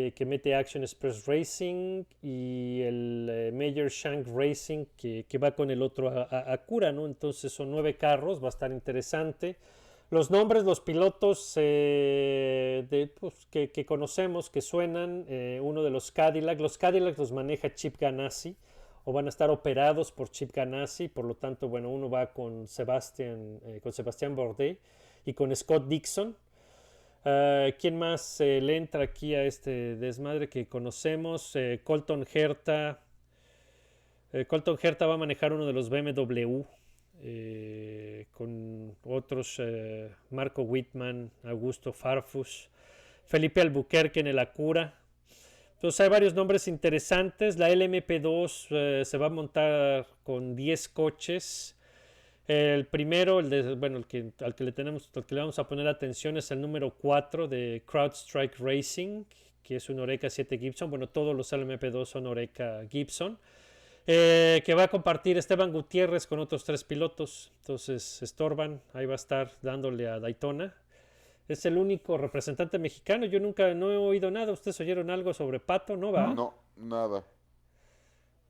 eh, que mete Action Express Racing y el eh, Major Shank Racing que, que va con el otro a, a- Cura, ¿no? Entonces son nueve carros, va a estar interesante. Los nombres, los pilotos eh, de, pues, que, que conocemos, que suenan, eh, uno de los Cadillac, los Cadillac los maneja Chip Ganassi o van a estar operados por Chip Ganassi, por lo tanto, bueno, uno va con Sebastián, con Sebastián y con Scott Dixon. Ah, ¿Quién más eh, le entra aquí a este desmadre que conocemos? Eh, Colton Herta. Eh, Colton Herta va a manejar uno de los BMW con otros Marco Whitman, Augusto Farfus, Felipe Albuquerque en el Acura. Entonces hay varios nombres interesantes. La LMP2 eh, se va a montar con 10 coches. El primero, el de, bueno, el que, al que le tenemos, al que le vamos a poner atención es el número 4 de CrowdStrike Racing, que es un Oreca 7 Gibson. Bueno, todos los LMP2 son Oreca Gibson. Eh, que va a compartir Esteban Gutiérrez con otros tres pilotos. Entonces, estorban, ahí va a estar dándole a Daytona. Es el único representante mexicano. Yo nunca no he oído nada. ¿Ustedes oyeron algo sobre Pato? No va. No, nada.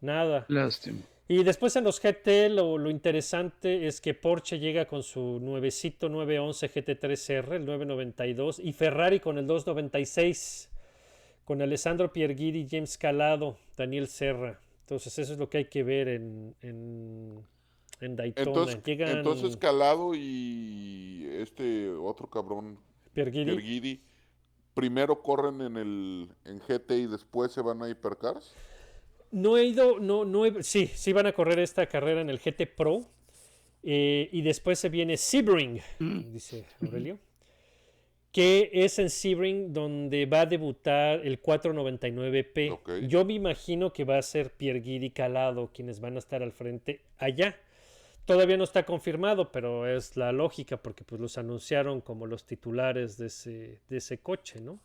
Nada. Lástima. Y después en los GT lo, lo interesante es que Porsche llega con su nuevecito 911 GT3R, el 992, y Ferrari con el 296, con Alessandro Pierguidi, James Calado, Daniel Serra. Entonces eso es lo que hay que ver en, en, en Daytona. Entonces, Llegan entonces Calado y este otro cabrón, Pierguidi. Pierguidi, primero corren en el en GT y después se van a Hypercars. No he ido, no, no he- sí, sí van a correr esta carrera en el GT Pro. eh, y después se viene Sebring, dice Aurelio. Que es en Sebring donde va a debutar el 499P. Ok. Yo me imagino que va a ser Pierre Guidi Calado quienes van a estar al frente allá. Todavía no está confirmado, pero es la lógica porque pues los anunciaron como los titulares de ese, de ese coche, ¿no?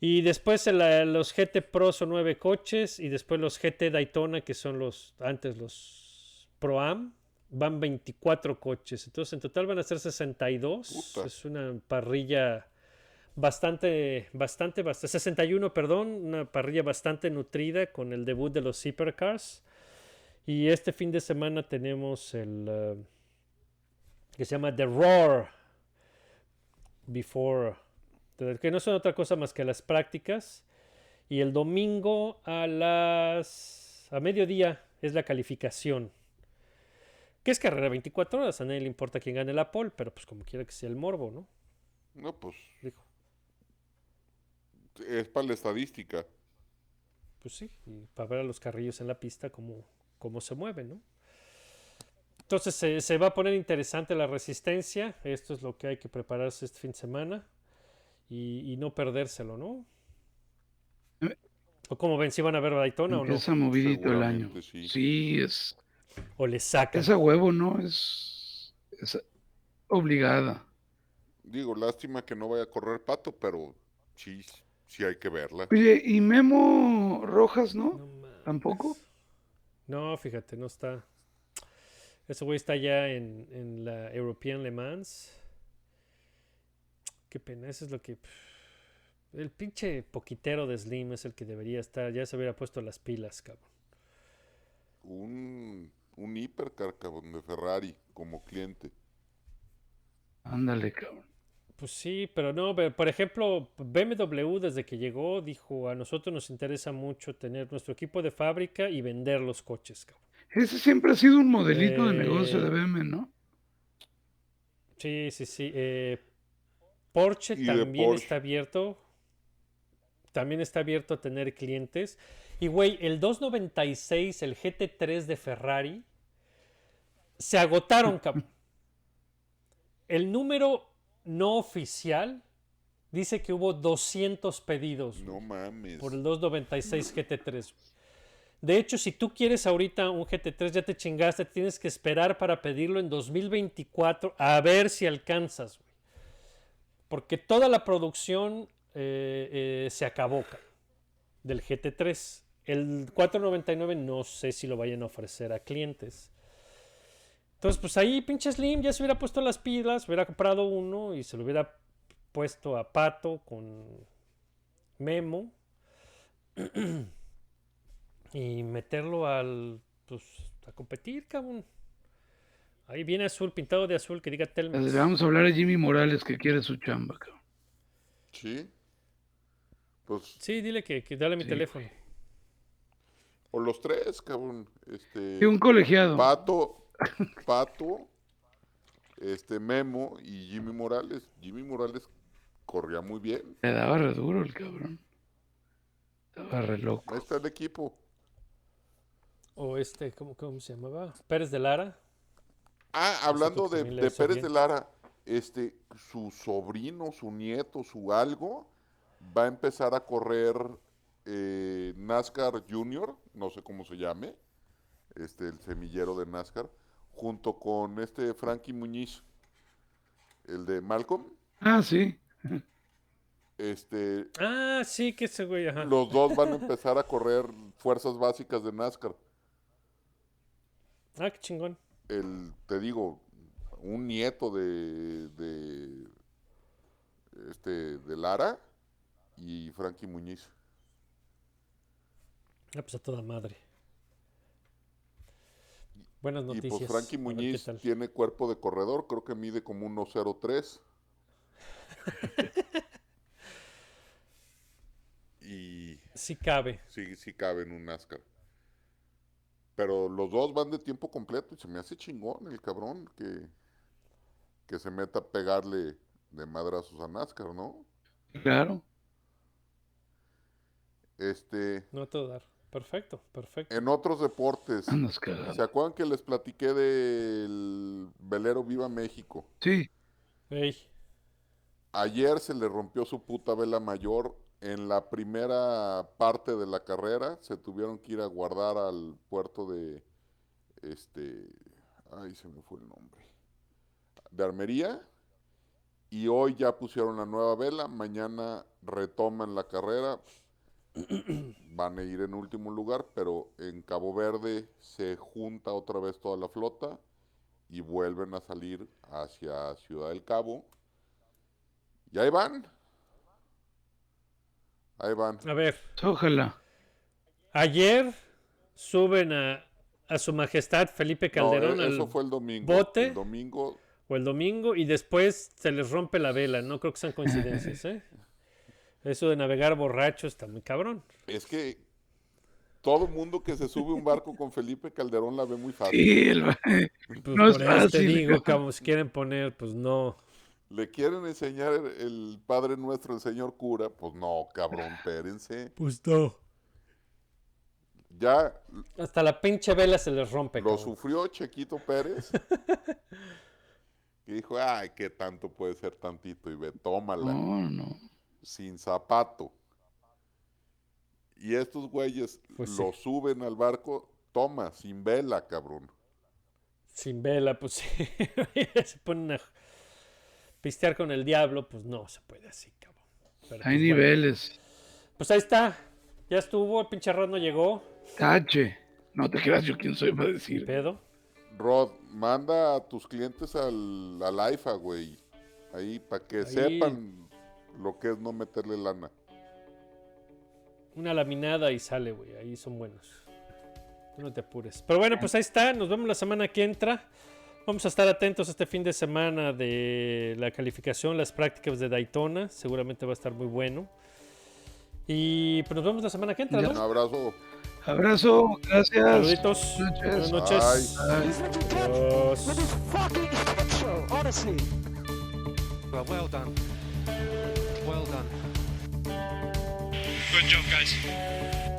Y después el, eh, los GT Pro son nueve coches y después los GT Daytona, que son los antes los Pro Am, van 24 coches. Entonces en total van a ser 62. Puta. Es una parrilla bastante, bastante, bastante, 61, perdón, una parrilla bastante nutrida con el debut de los Supercars. Y este fin de semana tenemos el eh, que se llama The Roar. before, que no son otra cosa más que las prácticas. Y el domingo a las a mediodía es la calificación. Que es carrera 24 horas, a nadie le importa quién gane la pole, pero pues como quiera que sea el morbo, ¿no? No, pues Dijo, es para la estadística. pues sí, y para ver a los carrillos en la pista cómo, cómo se mueven, ¿no? Entonces se, se va a poner interesante la resistencia. Esto es lo que hay que prepararse este fin de semana y, y no perdérselo, ¿no? ¿O como ven, si van a ver Daytona o no? Empieza movidito el año. Sí. Sí, es. O le sacan. Esa huevo, ¿no? Es. es obligada. Digo, lástima que no vaya a correr pato, pero sí, sí hay que verla. Oye, ¿y Memo Rojas, no? No. ¿Tampoco? No, fíjate, no está. Ese güey está ya en, en la European Le Mans. Qué pena, eso es lo que. El pinche poquitero de Slim es el que debería estar. Ya se hubiera puesto las pilas, cabrón. Un, un hipercar, cabrón, de Ferrari como cliente. Ándale, cabrón. Pues sí, pero no, pero, por ejemplo, BMW desde que llegó dijo, a nosotros nos interesa mucho tener nuestro equipo de fábrica y vender los coches, cabrón. Ese siempre ha sido un modelito de negocio de Eh, BM, ¿no? Sí, sí, sí. eh, Porsche también Porsche. está abierto. También está abierto a tener clientes. Y güey, el 296, el GT3 de Ferrari, se agotaron, (laughs) cabrón. El número no oficial dice que hubo 200 pedidos No mames. por el 296 GT3. De hecho, si tú quieres ahorita un GT3, ya te chingaste, tienes que esperar para pedirlo en 2024 a ver si alcanzas. Porque toda la producción eh, eh, se acabó ca- del GT3. El 499 no sé si lo vayan a ofrecer a clientes. Entonces, pues ahí pinche Slim ya se hubiera puesto las pilas, hubiera comprado uno y se lo hubiera puesto a Pato con Memo (clears throat) y meterlo al pues a competir, cabrón. Ahí viene azul, pintado de azul, que diga Telmex. Le vamos a hablar a Jimmy Morales que quiere su chamba, cabrón. Sí. Pues, Sí, dile que, que dale mi Sí, teléfono. o los tres, cabrón. Este, Y un colegiado. Pato, Pato, este Memo y Jimmy Morales. Jimmy Morales corría muy bien. Le daba re duro el cabrón. Estaba re loco. Ahí está el equipo. O este, ¿cómo, cómo se llamaba? Pérez de Lara. Ah, hablando de, Pérez bien. de Lara, este, su sobrino, su nieto, su algo, va a empezar a correr eh, NASCAR Junior, no sé cómo se llame, este, el semillero de NASCAR, junto con este Frankie Muñiz, el de Malcolm. Ah, sí. Este, Ah, sí, que ese güey, ajá. los dos van a empezar a correr fuerzas básicas de NASCAR. Ah, qué chingón. El, te digo, un nieto de, de, este, de Lara y Frankie Muñiz. Ah, pues a toda madre. Buenas Y noticias. pues Frankie Muñiz tiene cuerpo de corredor, creo que mide como 1.03. (laughs) y Sí cabe. sí, sí cabe en un NASCAR. Pero los dos van de tiempo completo y se me hace chingón el cabrón que, que se meta a pegarle de madrazos a NASCAR, ¿no? Claro. Este, No a todo dar. Perfecto, perfecto. en otros deportes, cagado. ¿se acuerdan que les platiqué del velero Viva México? Sí. Ey, Ayer se le rompió su puta vela mayor. En la primera parte de la carrera se tuvieron que ir a guardar al puerto de este, ay, se me fue el nombre, de Armería. Y hoy ya pusieron la nueva vela. Mañana retoman la carrera. (coughs) Van a ir en último lugar, pero en Cabo Verde se junta otra vez toda la flota y vuelven a salir hacia Ciudad del Cabo. Y ahí van. Ahí van. a ver. Ojalá. Ayer suben a, a su majestad Felipe No, Calderón e- eso al fue el domingo. bote. El domingo o el domingo y después se les rompe la vela. No creo que sean coincidencias, ¿eh? Eso de navegar borracho está muy cabrón. Es que todo mundo que se sube a un barco con Felipe Calderón la ve muy fácil. Sí, el- Pues No es te fácil, digo, como si quieren poner, pues no. Le quieren enseñar el, el Padre Nuestro, el señor cura. Pues no, cabrón, (laughs) espérense. Pues no. Ya Hasta la pinche vela se les rompe. lo cabrón. sufrió Chequito Pérez. (laughs) Y dijo, ay, qué tanto puede ser tantito. Y ve, tómala. no, no. sin zapato. Y estos güeyes Pues sí. lo suben al barco, toma, sin vela, cabrón. Sin vela, pues sí. (laughs) se ponen a pistear con el diablo, pues no se puede así, cabrón. Pero, Hay pues, bueno. niveles. Pues ahí está. Ya estuvo, el pinche Rod no llegó. Tache. No te creas yo quién soy para decir. pedo. Rod, manda a tus clientes al, al AIFA, güey. Ahí, para que Ahí. sepan lo que es no meterle lana. Una laminada y sale, güey. Ahí son buenos. Tú no te apures. Pero bueno, pues ahí está. Nos vemos la semana que entra. Vamos a estar atentos este fin de semana de la calificación, las prácticas de Daytona. Seguramente va a estar muy bueno. Y pues nos vemos la semana que entra, Un ¿no? abrazo. Abrazo, gracias. Saluditos. Buenas noches. Buenas noches. Honestly. Well done. Well done. Good job, guys.